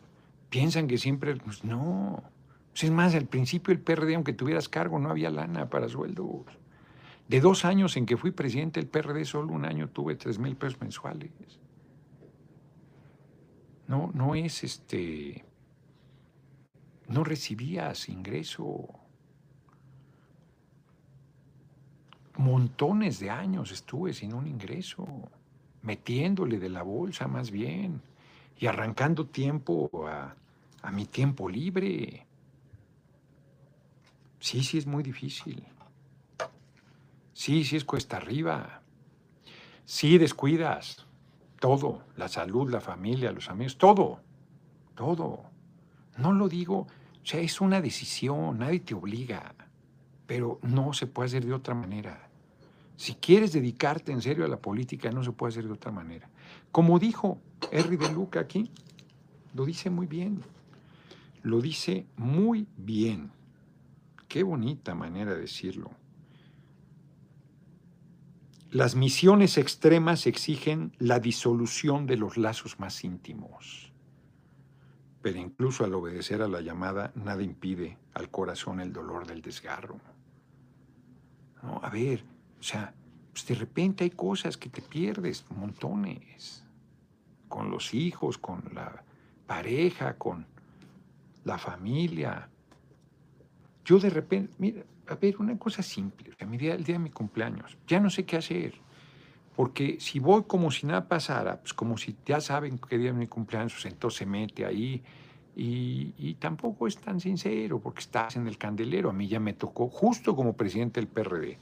Piensan que siempre, pues no. Pues, es más, al principio el PRD, aunque tuvieras cargo, no había lana para sueldos. De dos años en que fui presidente del PRD, solo un año tuve 3 mil pesos mensuales. No, no es este. No recibías ingreso. Montones de años estuve sin un ingreso, metiéndole de la bolsa más bien y arrancando tiempo a, mi tiempo libre. Sí, sí es muy difícil. Sí, sí es cuesta arriba. Sí descuidas todo, la salud, la familia, los amigos, todo, todo. No lo digo, o sea, es una decisión, nadie te obliga, pero no se puede hacer de otra manera. Si quieres dedicarte en serio a la política, no se puede hacer de otra manera. Como dijo Henry de Luca aquí, lo dice muy bien. Lo dice muy bien. Qué bonita manera de decirlo. Las misiones extremas exigen la disolución de los lazos más íntimos. Pero incluso al obedecer a la llamada, nada impide al corazón el dolor del desgarro. No, a ver, o sea, pues de repente hay cosas que te pierdes, montones, con los hijos, con la pareja, con la familia. Yo de repente, mira, a ver, una cosa simple, o mi día, el día de mi cumpleaños, ya no sé qué hacer, porque si voy como si nada pasara, pues como si ya saben qué día de mi cumpleaños, pues entonces se mete ahí, y, tampoco es tan sincero porque estás en el candelero. A mí ya me tocó, justo como presidente del PRD,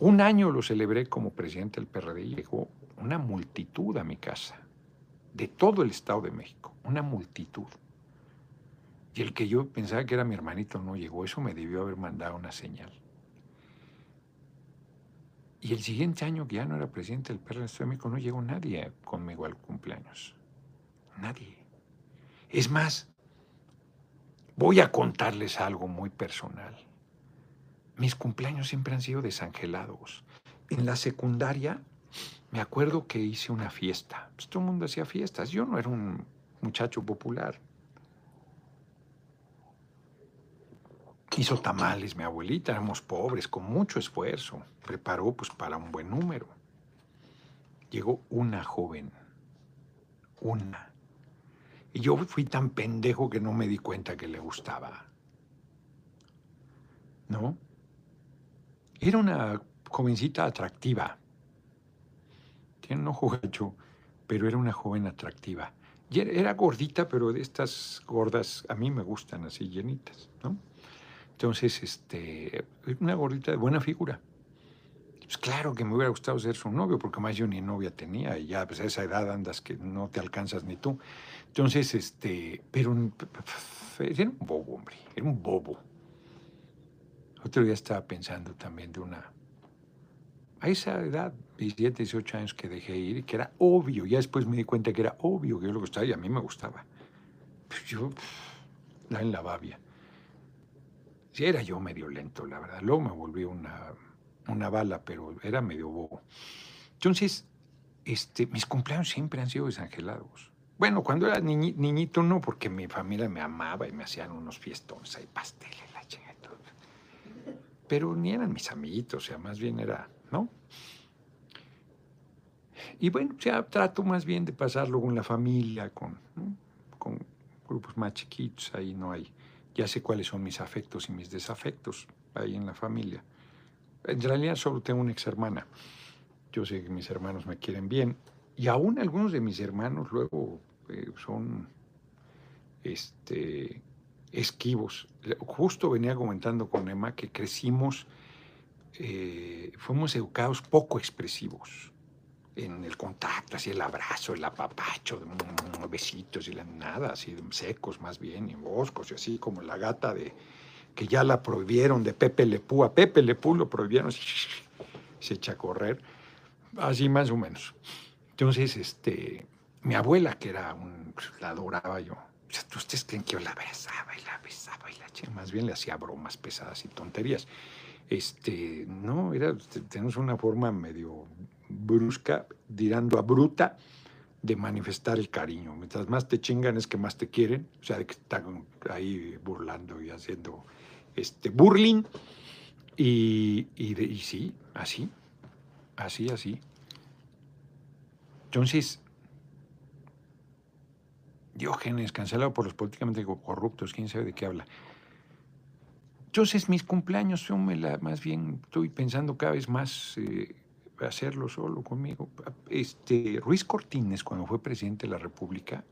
un año lo celebré como presidente del PRD y llegó una multitud a mi casa, de todo el Estado de México, una multitud. Y el que yo pensaba que era mi hermanito no llegó, eso me debió haber mandado una señal. Y el siguiente año que ya no era presidente del PRD no llegó nadie conmigo al cumpleaños. Nadie. Es más, voy a contarles algo muy personal mis cumpleaños siempre han sido desangelados. En la secundaria me acuerdo que hice una fiesta. Pues, todo el mundo hacía fiestas. Yo no era un muchacho popular. Hizo tamales mi abuelita, éramos pobres, con mucho esfuerzo. Preparó pues para un buen número. Llegó una joven, una. Y yo fui tan pendejo que no me di cuenta que le gustaba. ¿No? Era una jovencita atractiva. Tiene un ojo gacho, pero era una joven atractiva. Era, gordita, pero de estas gordas a mí me gustan así llenitas, ¿no? Entonces, este, una gordita de buena figura. Pues claro que me hubiera gustado ser su novio, porque más yo ni novia tenía, y ya pues a esa edad andas que no te alcanzas ni tú. Entonces, este, pero era un bobo, hombre, era un bobo. Otro día estaba pensando también de una, a esa edad, 17, 18 años que dejé ir, que era obvio, ya después me di cuenta que era obvio que yo lo gustaba y a mí me gustaba. Pues yo, la en la babia. Sí, era yo medio lento, la verdad. Luego me volví una, una bala, pero era medio bobo. Entonces, este, mis cumpleaños siempre han sido desangelados. Bueno, cuando era niñito no, porque mi familia me amaba y me hacían unos fiestones ahí, pasteles, la chinga y todo. Pero ni eran mis amiguitos, o sea, más bien era, ¿no? Y bueno, ya trato más bien de pasarlo con la familia, con, con grupos más chiquitos, ahí no hay ya sé cuáles son mis afectos y mis desafectos ahí en la familia. En realidad solo tengo una ex hermana. Yo sé que mis hermanos me quieren bien. Y aún algunos de mis hermanos luego eh, son este, esquivos. Justo venía comentando con Emma que crecimos, eh, fuimos educados poco expresivos en el contacto, así el abrazo, el apapacho, besitos y nada, así secos más bien, y boscos, y así como la gata de que ya la prohibieron de Pepe Lepú, a Pepe Lepú lo prohibieron, [laughs] se echa a correr, así más o menos. Entonces, este, mi abuela, que era un, la adoraba yo, o sea, ¿ustedes creen que yo la besaba y la besaba y la más bien le hacía bromas pesadas y tonterías. Este, no, era, tenemos una forma medio brusca, tirando a bruta, de manifestar el cariño. Mientras más te chingan es que más te quieren, o sea, de que están ahí burlando y haciendo este burling. Y, y, sí, así, así, así. Entonces, Diógenes, cancelado por los políticamente corruptos, quién sabe de qué habla. Entonces, mis cumpleaños son más bien, estoy pensando cada vez más eh, hacerlo solo conmigo. Este, Ruiz Cortines, cuando fue presidente de la República,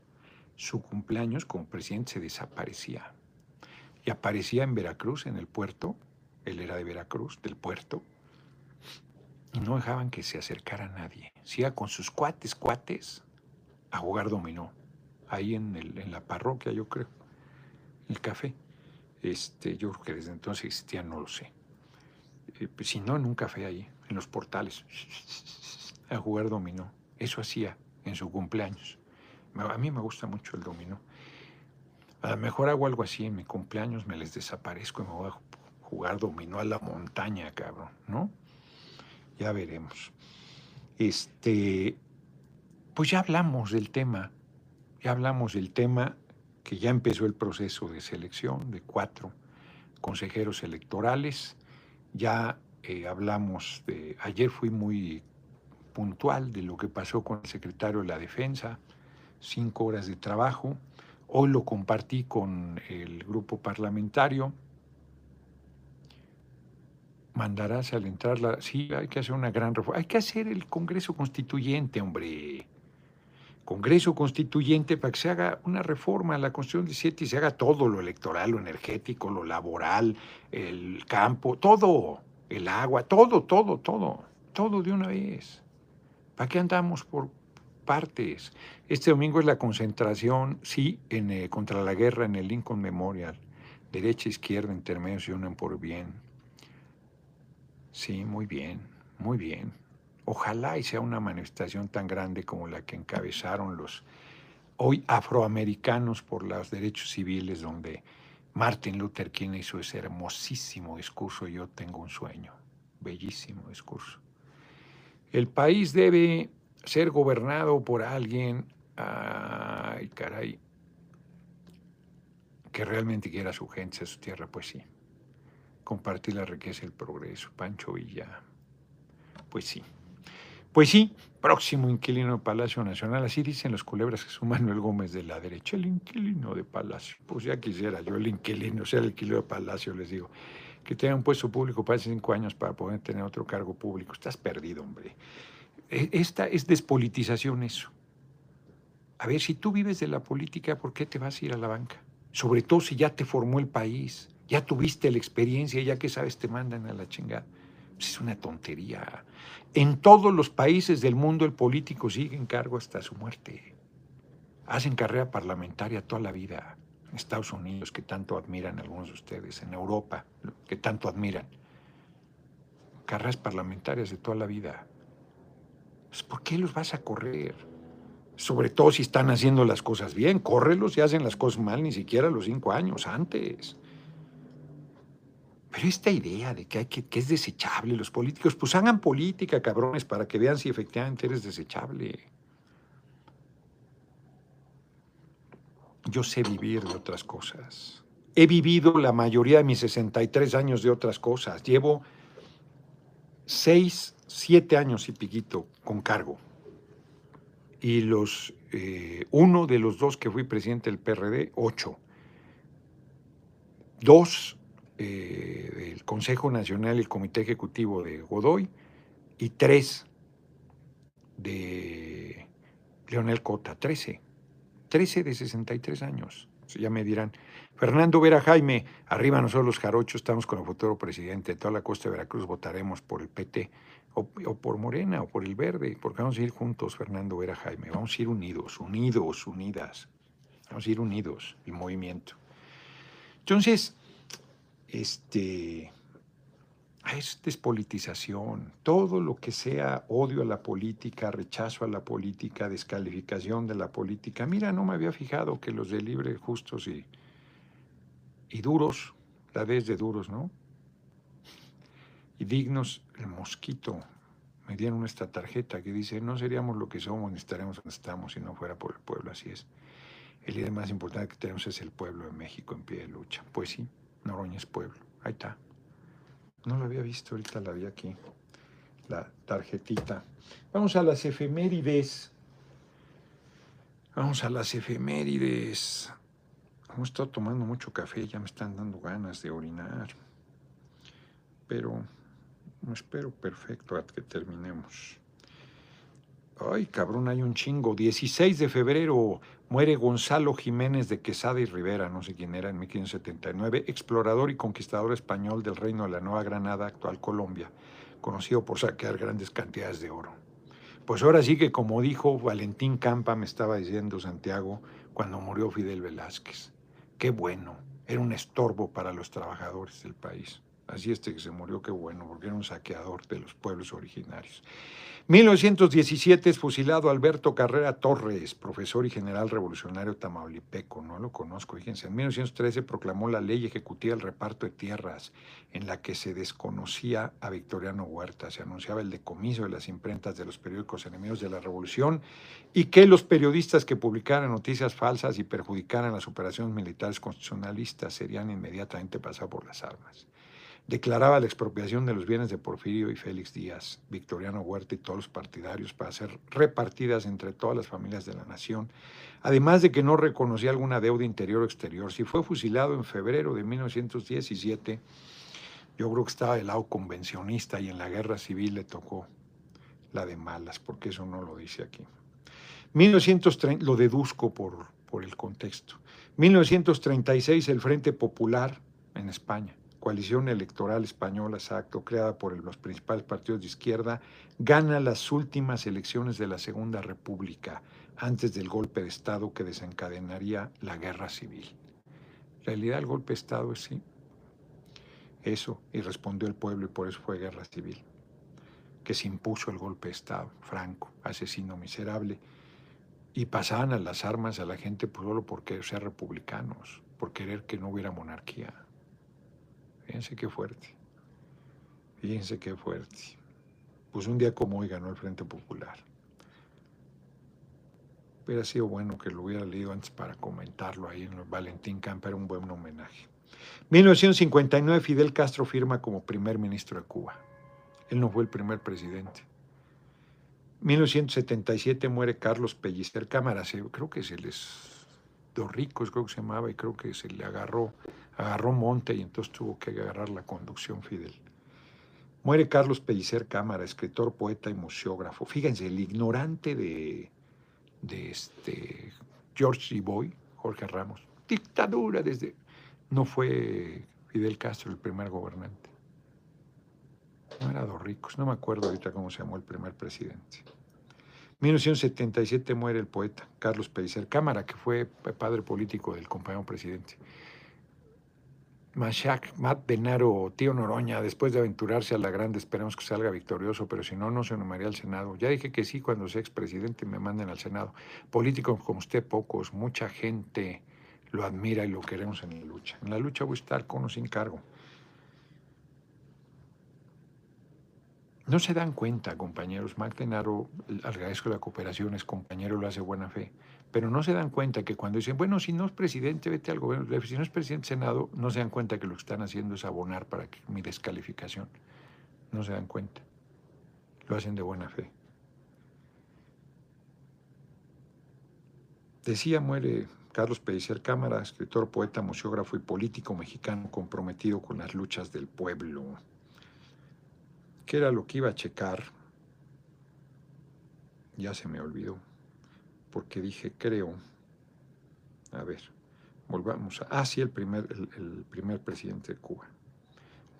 su cumpleaños como presidente se desaparecía. Y aparecía en Veracruz, en el puerto, él era de Veracruz, del puerto, y no dejaban que se acercara nadie. Se iba con sus cuates, cuates, a jugar dominó, ahí en, el, en la parroquia, yo creo, el café. Este, yo creo que desde entonces existía, no lo sé. Eh, pues, si no, en un café ahí en los portales a jugar dominó. Eso hacía en su cumpleaños. A mí me gusta mucho el dominó. A lo mejor hago algo así en mi cumpleaños, me les desaparezco y me voy a jugar dominó a la montaña, cabrón, ¿no? Ya veremos. Este, pues ya hablamos del tema, ya hablamos del tema que ya empezó el proceso de selección de cuatro consejeros electorales, ya eh, hablamos de, ayer fui muy puntual de lo que pasó con el secretario de la Defensa, cinco horas de trabajo. Hoy lo compartí con el grupo parlamentario. Mandarás al entrar la... Sí, hay que hacer una gran reforma. Hay que hacer el Congreso Constituyente, hombre. Congreso Constituyente para que se haga una reforma a la Constitución 17 y se haga todo lo electoral, lo energético, lo laboral, el campo, todo el agua, todo, todo, todo, todo de una vez. ¿Para qué andamos por partes? Este domingo es la concentración, sí, en, eh, contra la guerra en el Lincoln Memorial. Derecha, izquierda, intermedios se unen por bien. Sí, muy bien, muy bien. Ojalá y sea una manifestación tan grande como la que encabezaron los hoy afroamericanos por los derechos civiles, donde Martin Luther King hizo ese hermosísimo discurso, Yo tengo un sueño, bellísimo discurso. El país debe ser gobernado por alguien, ay caray, que realmente quiera su gente, su tierra, pues sí. Compartir la riqueza y el progreso. Pancho Villa. Pues sí. Pues sí, próximo inquilino de Palacio Nacional, así dicen los culebras que es Manuel Gómez de la derecha, el inquilino de Palacio. Pues ya quisiera yo el inquilino, sea el inquilino de Palacio, les digo, que tenga un puesto público para cinco años para poder tener otro cargo público. Estás perdido, hombre. E, esta es despolitización eso. A ver, si tú vives de la política, ¿por qué te vas a ir a la banca? Sobre todo si ya te formó el país, ya tuviste la experiencia, ya que sabes te mandan a la chingada. Pues es una tontería. En todos los países del mundo el político sigue en cargo hasta su muerte. Hacen carrera parlamentaria toda la vida. En Estados Unidos, que tanto admiran algunos de ustedes, en Europa, que tanto admiran. Carreras parlamentarias de toda la vida. Pues, ¿Por qué los vas a correr? Sobre todo si están haciendo las cosas bien. Córrelos y hacen las cosas mal, ni siquiera los cinco años antes. Pero esta idea de que, hay que, que, es desechable los políticos, pues hagan política, cabrones, para que vean si efectivamente eres desechable. Yo sé vivir de otras cosas. He vivido la mayoría de mis 63 años de otras cosas. Llevo seis, siete años y piquito con cargo. Y los, eh, uno de los dos que fui presidente del PRD, ocho. Dos eh, del Consejo Nacional y el Comité Ejecutivo de Godoy y tres de Leonel Cota, 13. 13 de 63 años. Ya me dirán, Fernando Vera Jaime, arriba nosotros los jarochos estamos con el futuro presidente de toda la costa de Veracruz, votaremos por el PT o, por Morena o por el Verde, porque vamos a ir juntos, Fernando Vera Jaime, vamos a ir unidos, unidos, unidas, vamos a ir unidos, el movimiento. Entonces, este, es despolitización, todo lo que sea odio a la política, rechazo a la política, descalificación de la política. Mira, no me había fijado que los de libre, justos y, y duros, la vez de duros, ¿no? Y dignos, el mosquito. Me dieron esta tarjeta que dice, no seríamos lo que somos ni estaremos donde estamos si no fuera por el pueblo, así es. El líder más importante que tenemos es el pueblo de México en pie de lucha. Pues sí, Noroña es pueblo. Ahí está. No lo había visto, ahorita la vi aquí. La tarjetita. Vamos a las efemérides. Vamos a las efemérides. Hemos estado tomando mucho café, ya me están dando ganas de orinar. Pero no espero perfecto a que terminemos. Ay, cabrón, hay un chingo. 16 de febrero muere Gonzalo Jiménez de Quesada y Rivera, no sé quién era, en 1579, explorador y conquistador español del reino de la Nueva Granada, actual Colombia, conocido por saquear grandes cantidades de oro. Pues ahora sí que, como dijo Valentín Campa, me estaba diciendo Santiago, cuando murió Fidel Velázquez, qué bueno, era un estorbo para los trabajadores del país. Así este que se murió, qué bueno, porque era un saqueador de los pueblos originarios. 1917 es fusilado Alberto Carrera Torres, profesor y general revolucionario tamaulipeco, no lo conozco, fíjense. En 1913 proclamó la ley ejecutiva del reparto de tierras, en la que se desconocía a Victoriano Huerta. Se anunciaba el decomiso de las imprentas de los periódicos enemigos de la revolución y que los periodistas que publicaran noticias falsas y perjudicaran las operaciones militares constitucionalistas serían inmediatamente pasados por las armas declaraba la expropiación de los bienes de Porfirio y Félix Díaz, Victoriano Huerta y todos los partidarios para ser repartidas entre todas las familias de la nación, además de que no reconocía alguna deuda interior o exterior. Si fue fusilado en febrero de 1917, yo creo que estaba del lado convencionista y en la guerra civil le tocó la de malas, porque eso no lo dice aquí. 1930, lo deduzco por, por el contexto. 1936, el Frente Popular en España coalición electoral española, exacto, creada por los principales partidos de izquierda, gana las últimas elecciones de la Segunda República antes del golpe de Estado que desencadenaría la guerra civil. En realidad el golpe de Estado es sí. Eso, y respondió el pueblo y por eso fue guerra civil. Que se impuso el golpe de Estado, Franco, asesino miserable, y pasaban a las armas a la gente pues, solo por querer ser republicanos, por querer que no hubiera monarquía. Fíjense qué fuerte. Fíjense qué fuerte. Pues un día como hoy ganó el Frente Popular. Hubiera sido bueno que lo hubiera leído antes para comentarlo ahí en Valentín Campa, era un buen homenaje. 1959 Fidel Castro firma como primer ministro de Cuba. Él no fue el primer presidente. 1977 muere Carlos Pellicer Cámara, creo que se les dos ricos, creo que se llamaba, y creo que se le agarró, agarró monte y entonces tuvo que agarrar la conducción Fidel. Muere Carlos Pellicer Cámara, escritor, poeta y museógrafo. Fíjense, el ignorante de, de este George G. Boy, Jorge Ramos, dictadura desde... No fue Fidel Castro el primer gobernante. No era dos ricos, no me acuerdo ahorita cómo se llamó el primer presidente. 1977 muere el poeta Carlos Pellicer Cámara, que fue padre político del compañero presidente. Mashak, Matt Benaro, tío Noroña, después de aventurarse a la grande, esperemos que salga victorioso, pero si no, no se nomaría al Senado. Ya dije que sí cuando sea expresidente me manden al Senado. Políticos como usted, pocos, mucha gente lo admira y lo queremos en la lucha. En la lucha voy a estar con o sin cargo. No se dan cuenta, compañeros. Mac Denaro, agradezco la cooperación, es compañero, lo hace buena fe. Pero no se dan cuenta que cuando dicen, bueno, si no es presidente, vete al gobierno. Si no es presidente Senado, no se dan cuenta que lo que están haciendo es abonar para que, mi descalificación. No se dan cuenta. Lo hacen de buena fe. Decía, muere Carlos Pellicer Cámara, escritor, poeta, museógrafo y político mexicano comprometido con las luchas del pueblo. ¿Qué era lo que iba a checar? Ya se me olvidó, porque dije, creo, a ver, volvamos a... Ah, sí, el primer, el, primer presidente de Cuba.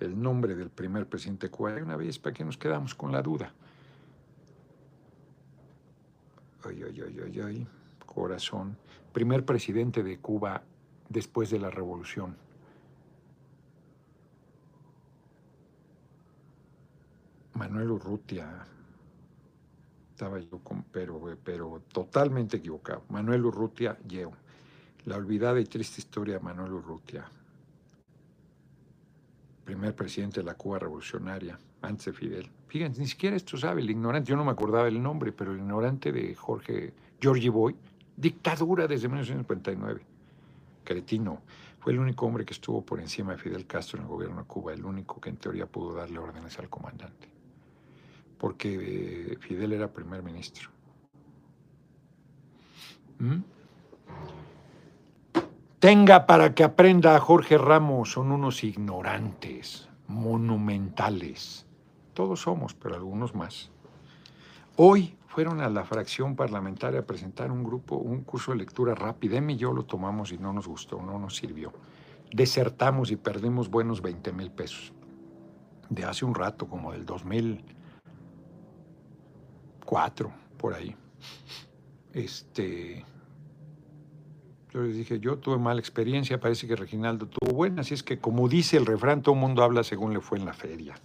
El nombre del primer presidente de Cuba. Una vez, ¿para qué nos quedamos con la duda? Ay, ay, ay, ay, ay, corazón. Primer presidente de Cuba después de la revolución. Manuel Urrutia. Estaba yo con, pero, pero totalmente equivocado. Manuel Urrutia, yo. La olvidada y triste historia de Manuel Urrutia. Primer presidente de la Cuba revolucionaria, antes de Fidel. Fíjense, ni siquiera esto sabe el ignorante. Yo no me acordaba el nombre, pero el ignorante de Jorge, Georgie Boy, dictadura desde 1959. Cretino. Fue el único hombre que estuvo por encima de Fidel Castro en el gobierno de Cuba, el único que en teoría pudo darle órdenes al comandante porque Fidel era primer ministro. ¿Mm? Tenga para que aprenda a Jorge Ramos, son unos ignorantes, monumentales. Todos somos, pero algunos más. Hoy fueron a la fracción parlamentaria a presentar un grupo, un curso de lectura rápida. Em y yo lo tomamos y no nos gustó, no nos sirvió. Desertamos y perdimos buenos 20 mil pesos. De hace un rato, como del 2000 cuatro, por ahí. Este, yo les dije, yo tuve mala experiencia, parece que Reginaldo tuvo buena, así es que como dice el refrán, todo el mundo habla según le fue en la feria.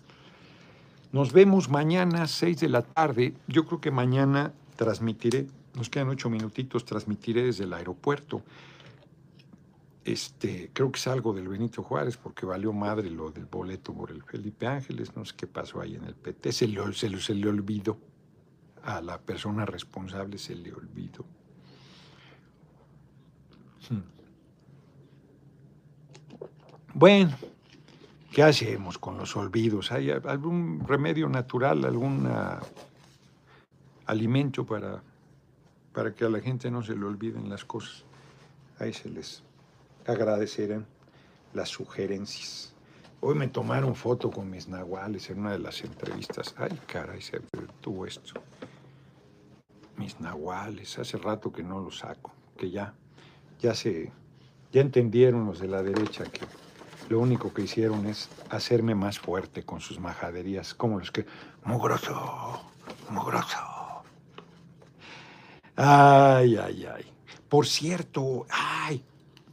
Nos vemos mañana, seis de la tarde. Yo creo que mañana transmitiré, nos quedan ocho minutitos, transmitiré desde el aeropuerto. Este, creo que es algo del Benito Juárez, porque valió madre lo del boleto por el Felipe Ángeles, no sé qué pasó ahí en el PT, se le, se le olvidó a la persona responsable se le olvidó. Hmm. Bueno, ¿qué hacemos con los olvidos? ¿Hay algún remedio natural, algún alimento para, para que a la gente no se le olviden las cosas? Ahí se les agradecerán las sugerencias. Hoy me tomaron foto con mis nahuales en una de las entrevistas. Ay, caray, se tuvo esto mis nahuales, hace rato que no los saco, que ya, ya se, ya entendieron los de la derecha que lo único que hicieron es hacerme más fuerte con sus majaderías, como los que, mugroso, mugroso. Ay, ay, ay. Por cierto, ay,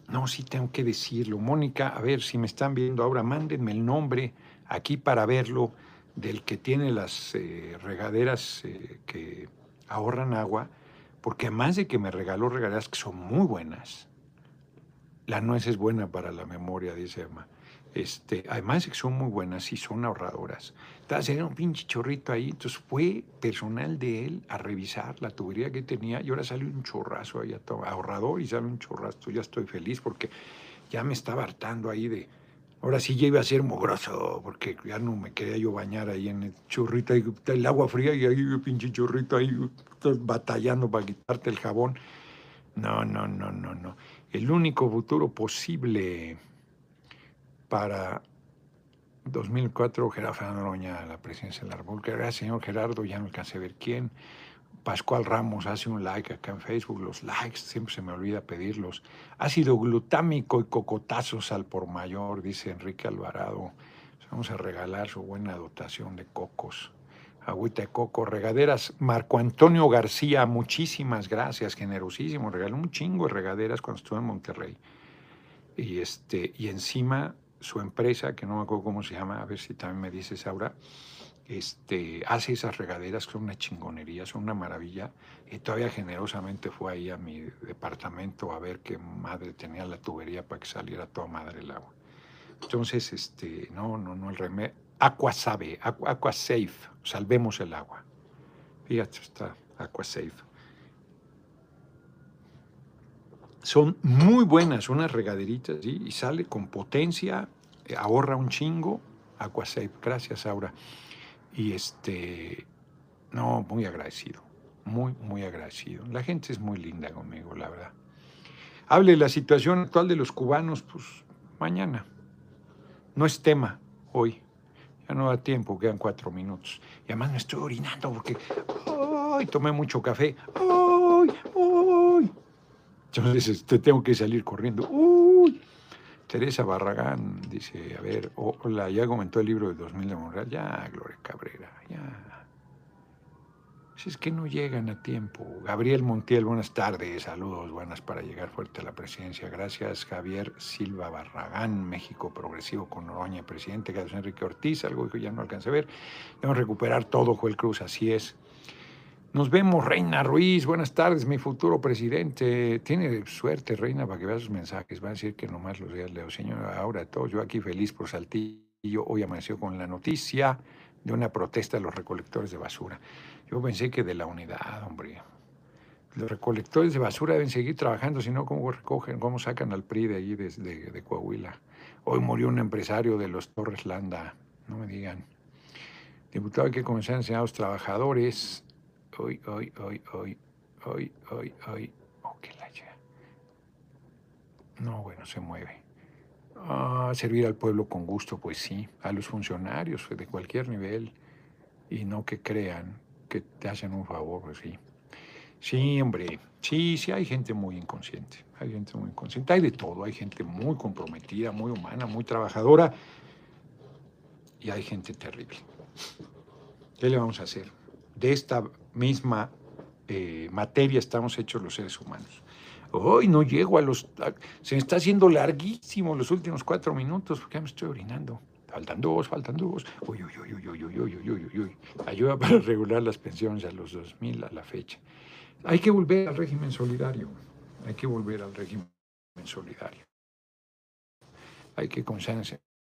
no, sí tengo que decirlo. Mónica, a ver si me están viendo ahora, mándenme el nombre aquí para verlo del que tiene las eh, regaderas eh, que ahorran agua, porque además de que me regaló regaderas que son muy buenas, La nuez es buena para la memoria, dice Emma. Este, además que son muy buenas y son ahorradoras. Entonces un pinche chorrito ahí, entonces fue personal de él a revisar la tubería que tenía y ahora sale un chorrazo ahí, ahorrador y sale un chorrazo. Ya estoy feliz porque ya me estaba hartando ahí de, ahora sí ya iba a ser mugroso porque ya no me quería yo bañar ahí en el chorrito, ahí, el agua fría y ahí pinche chorrito ahí, batallando para quitarte el jabón. No, no, no, no, no. El único futuro posible para 2004, Gerardo Fernando la presidencia de la República. Gracias, señor Gerardo, ya no alcancé a ver quién. Pascual Ramos hace un like acá en Facebook. Los likes, siempre se me olvida pedirlos. Ácido glutámico y cocotazos al por mayor, dice Enrique Alvarado. Vamos a regalar su buena dotación de cocos. Agüita de coco, regaderas. Marco Antonio García, muchísimas gracias, generosísimo. Regaló un chingo de regaderas cuando estuve en Monterrey. Y, este, y encima su empresa, que no me acuerdo cómo se llama, a ver si también me dices ahora, este, hace esas regaderas que son una chingonería, son una maravilla. Y todavía generosamente fue ahí a mi departamento a ver qué madre tenía la tubería para que saliera toda madre el agua. Entonces, este, no, no, no, el remedio. Aqua Sabe, Aqua, Safe, salvemos el agua. Fíjate, está Aqua Safe. Son muy buenas unas regaderitas y sale con potencia, eh, ahorra un chingo. Aquasafe, gracias Aura. Y este, no, muy agradecido, muy, muy agradecido. La gente es muy linda conmigo, la verdad. Hable de la situación actual de los cubanos, pues mañana. No es tema hoy. Ya no da tiempo, quedan cuatro minutos. Y además me estoy orinando porque ¡ay! tomé mucho café. ¡Ay! ¡Ay! Entonces este, tengo que salir corriendo. Uy. Teresa Barragán dice, a ver, hola, ya comentó el libro de 2000 de Monreal. Ya, Gloria Cabrera, ya. Si es que no llegan a tiempo. Gabriel Montiel, buenas tardes, saludos, buenas para llegar fuerte a la presidencia. Gracias, Javier Silva Barragán, México Progresivo con Noroña, presidente, Carlos Enrique Ortiz, algo que ya no alcancé a ver. Debemos recuperar todo, Joel Cruz, así es. Nos vemos, Reina Ruiz. Buenas tardes, mi futuro presidente. Tiene suerte, Reina, para que vea sus mensajes. Va a decir que nomás los días leo. Señor, ahora todos, yo aquí feliz por Saltillo. Hoy amaneció con la noticia de una protesta de los recolectores de basura. Yo pensé que de la unidad, hombre. Los recolectores de basura deben seguir trabajando, si no, ¿cómo recogen, cómo sacan al PRI de allí, de, de Coahuila? Hoy murió un empresario de los Torres Landa, no me digan. Diputado, hay que comenzar a enseñar a los trabajadores hoy, hoy, hoy, hoy, hoy, hoy, hoy. Oh, qué la No, bueno, se mueve. Ah, servir al pueblo con gusto, pues sí. A los funcionarios de cualquier nivel. Y no que crean que te hacen un favor, pues sí. Sí, hombre. Sí, sí, hay gente muy inconsciente. Hay gente muy inconsciente. Hay de todo. Hay gente muy comprometida, muy humana, muy trabajadora. Y hay gente terrible. ¿Qué le vamos a hacer? De esta misma eh, materia estamos hechos los seres humanos. Hoy no llego a los... se me está haciendo larguísimo los últimos cuatro minutos porque ya me estoy orinando. Faltan dos, faltan dos. Uy, uy, uy, uy, uy, uy, uy, uy, uy. Ayuda para [laughs] regular las pensiones a los 2000 a la fecha. Hay que volver al régimen solidario. Hay que volver al régimen solidario. Hay que consensuar Ah,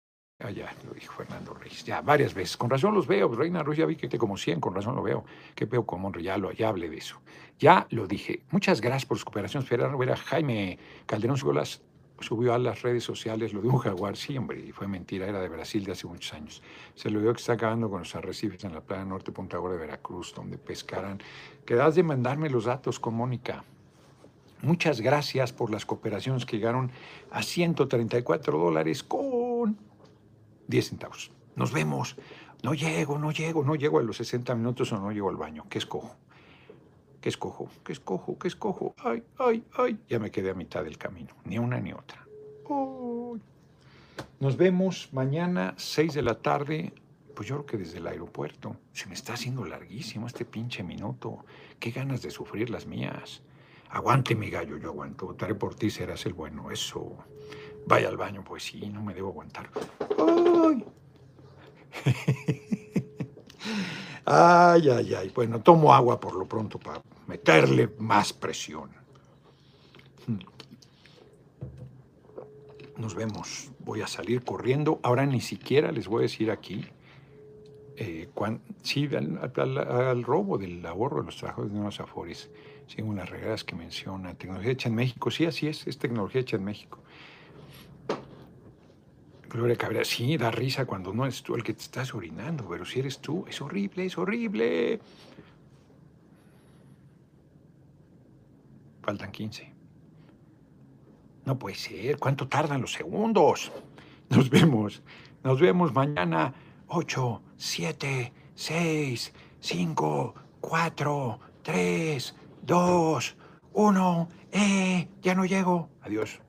ya, lo dijo Fernando Ruiz. Ya, varias veces. Con razón los veo. Reina Ruiz, ya vi que te como 100, con razón lo veo. Qué peo con Monro, ya, ya hablé de eso. Ya lo dije. Muchas gracias por su cooperación. Esperar ver a Jaime Calderón subió a las redes sociales, lo de un jaguar, sí, hombre, y fue mentira, era de Brasil de hace muchos años. Se lo vio que está acabando con los arrecifes en la playa norte Punta Gorda de Veracruz, donde pescaran. Quedas de mandarme los datos con Mónica. Muchas gracias por las cooperaciones que llegaron a 134 dólares con 10 centavos. Nos vemos. No llego, no llego, no llego a los 60 minutos o no llego al baño. ¿Qué escojo? ¿Qué escojo? ¿Qué escojo? ¿Qué escojo? Ay, ay, ay. Ya me quedé a mitad del camino. Ni una ni otra. Nos vemos mañana, 6 de la tarde. Pues yo creo que desde el aeropuerto. Se me está haciendo larguísimo este pinche minuto. Qué ganas de sufrir las mías. Aguante, mi gallo, yo aguanto. Votaré por ti, serás el bueno. Eso. Vaya al baño, pues sí, no me debo aguantar. ¡Ay! [laughs] ay, ay, ay. Bueno, tomo agua por lo pronto para meterle más presión. Nos vemos. Voy a salir corriendo. Ahora ni siquiera les voy a decir aquí. Eh, sí, al, robo del ahorro de los trabajadores de nuevos afores, según las reglas que menciona, tecnología hecha en México. Sí, así es, es tecnología hecha en México. Gloria Cabrera, sí, da risa cuando no eres tú el que te estás orinando, pero si eres tú, es horrible, es horrible. Faltan 15. No puede ser, ¿cuánto tardan los segundos? Nos vemos, nos vemos mañana. 8, 7, 6, 5, 4, 3, 2, 1. ¡Eh! Ya no llego. Adiós.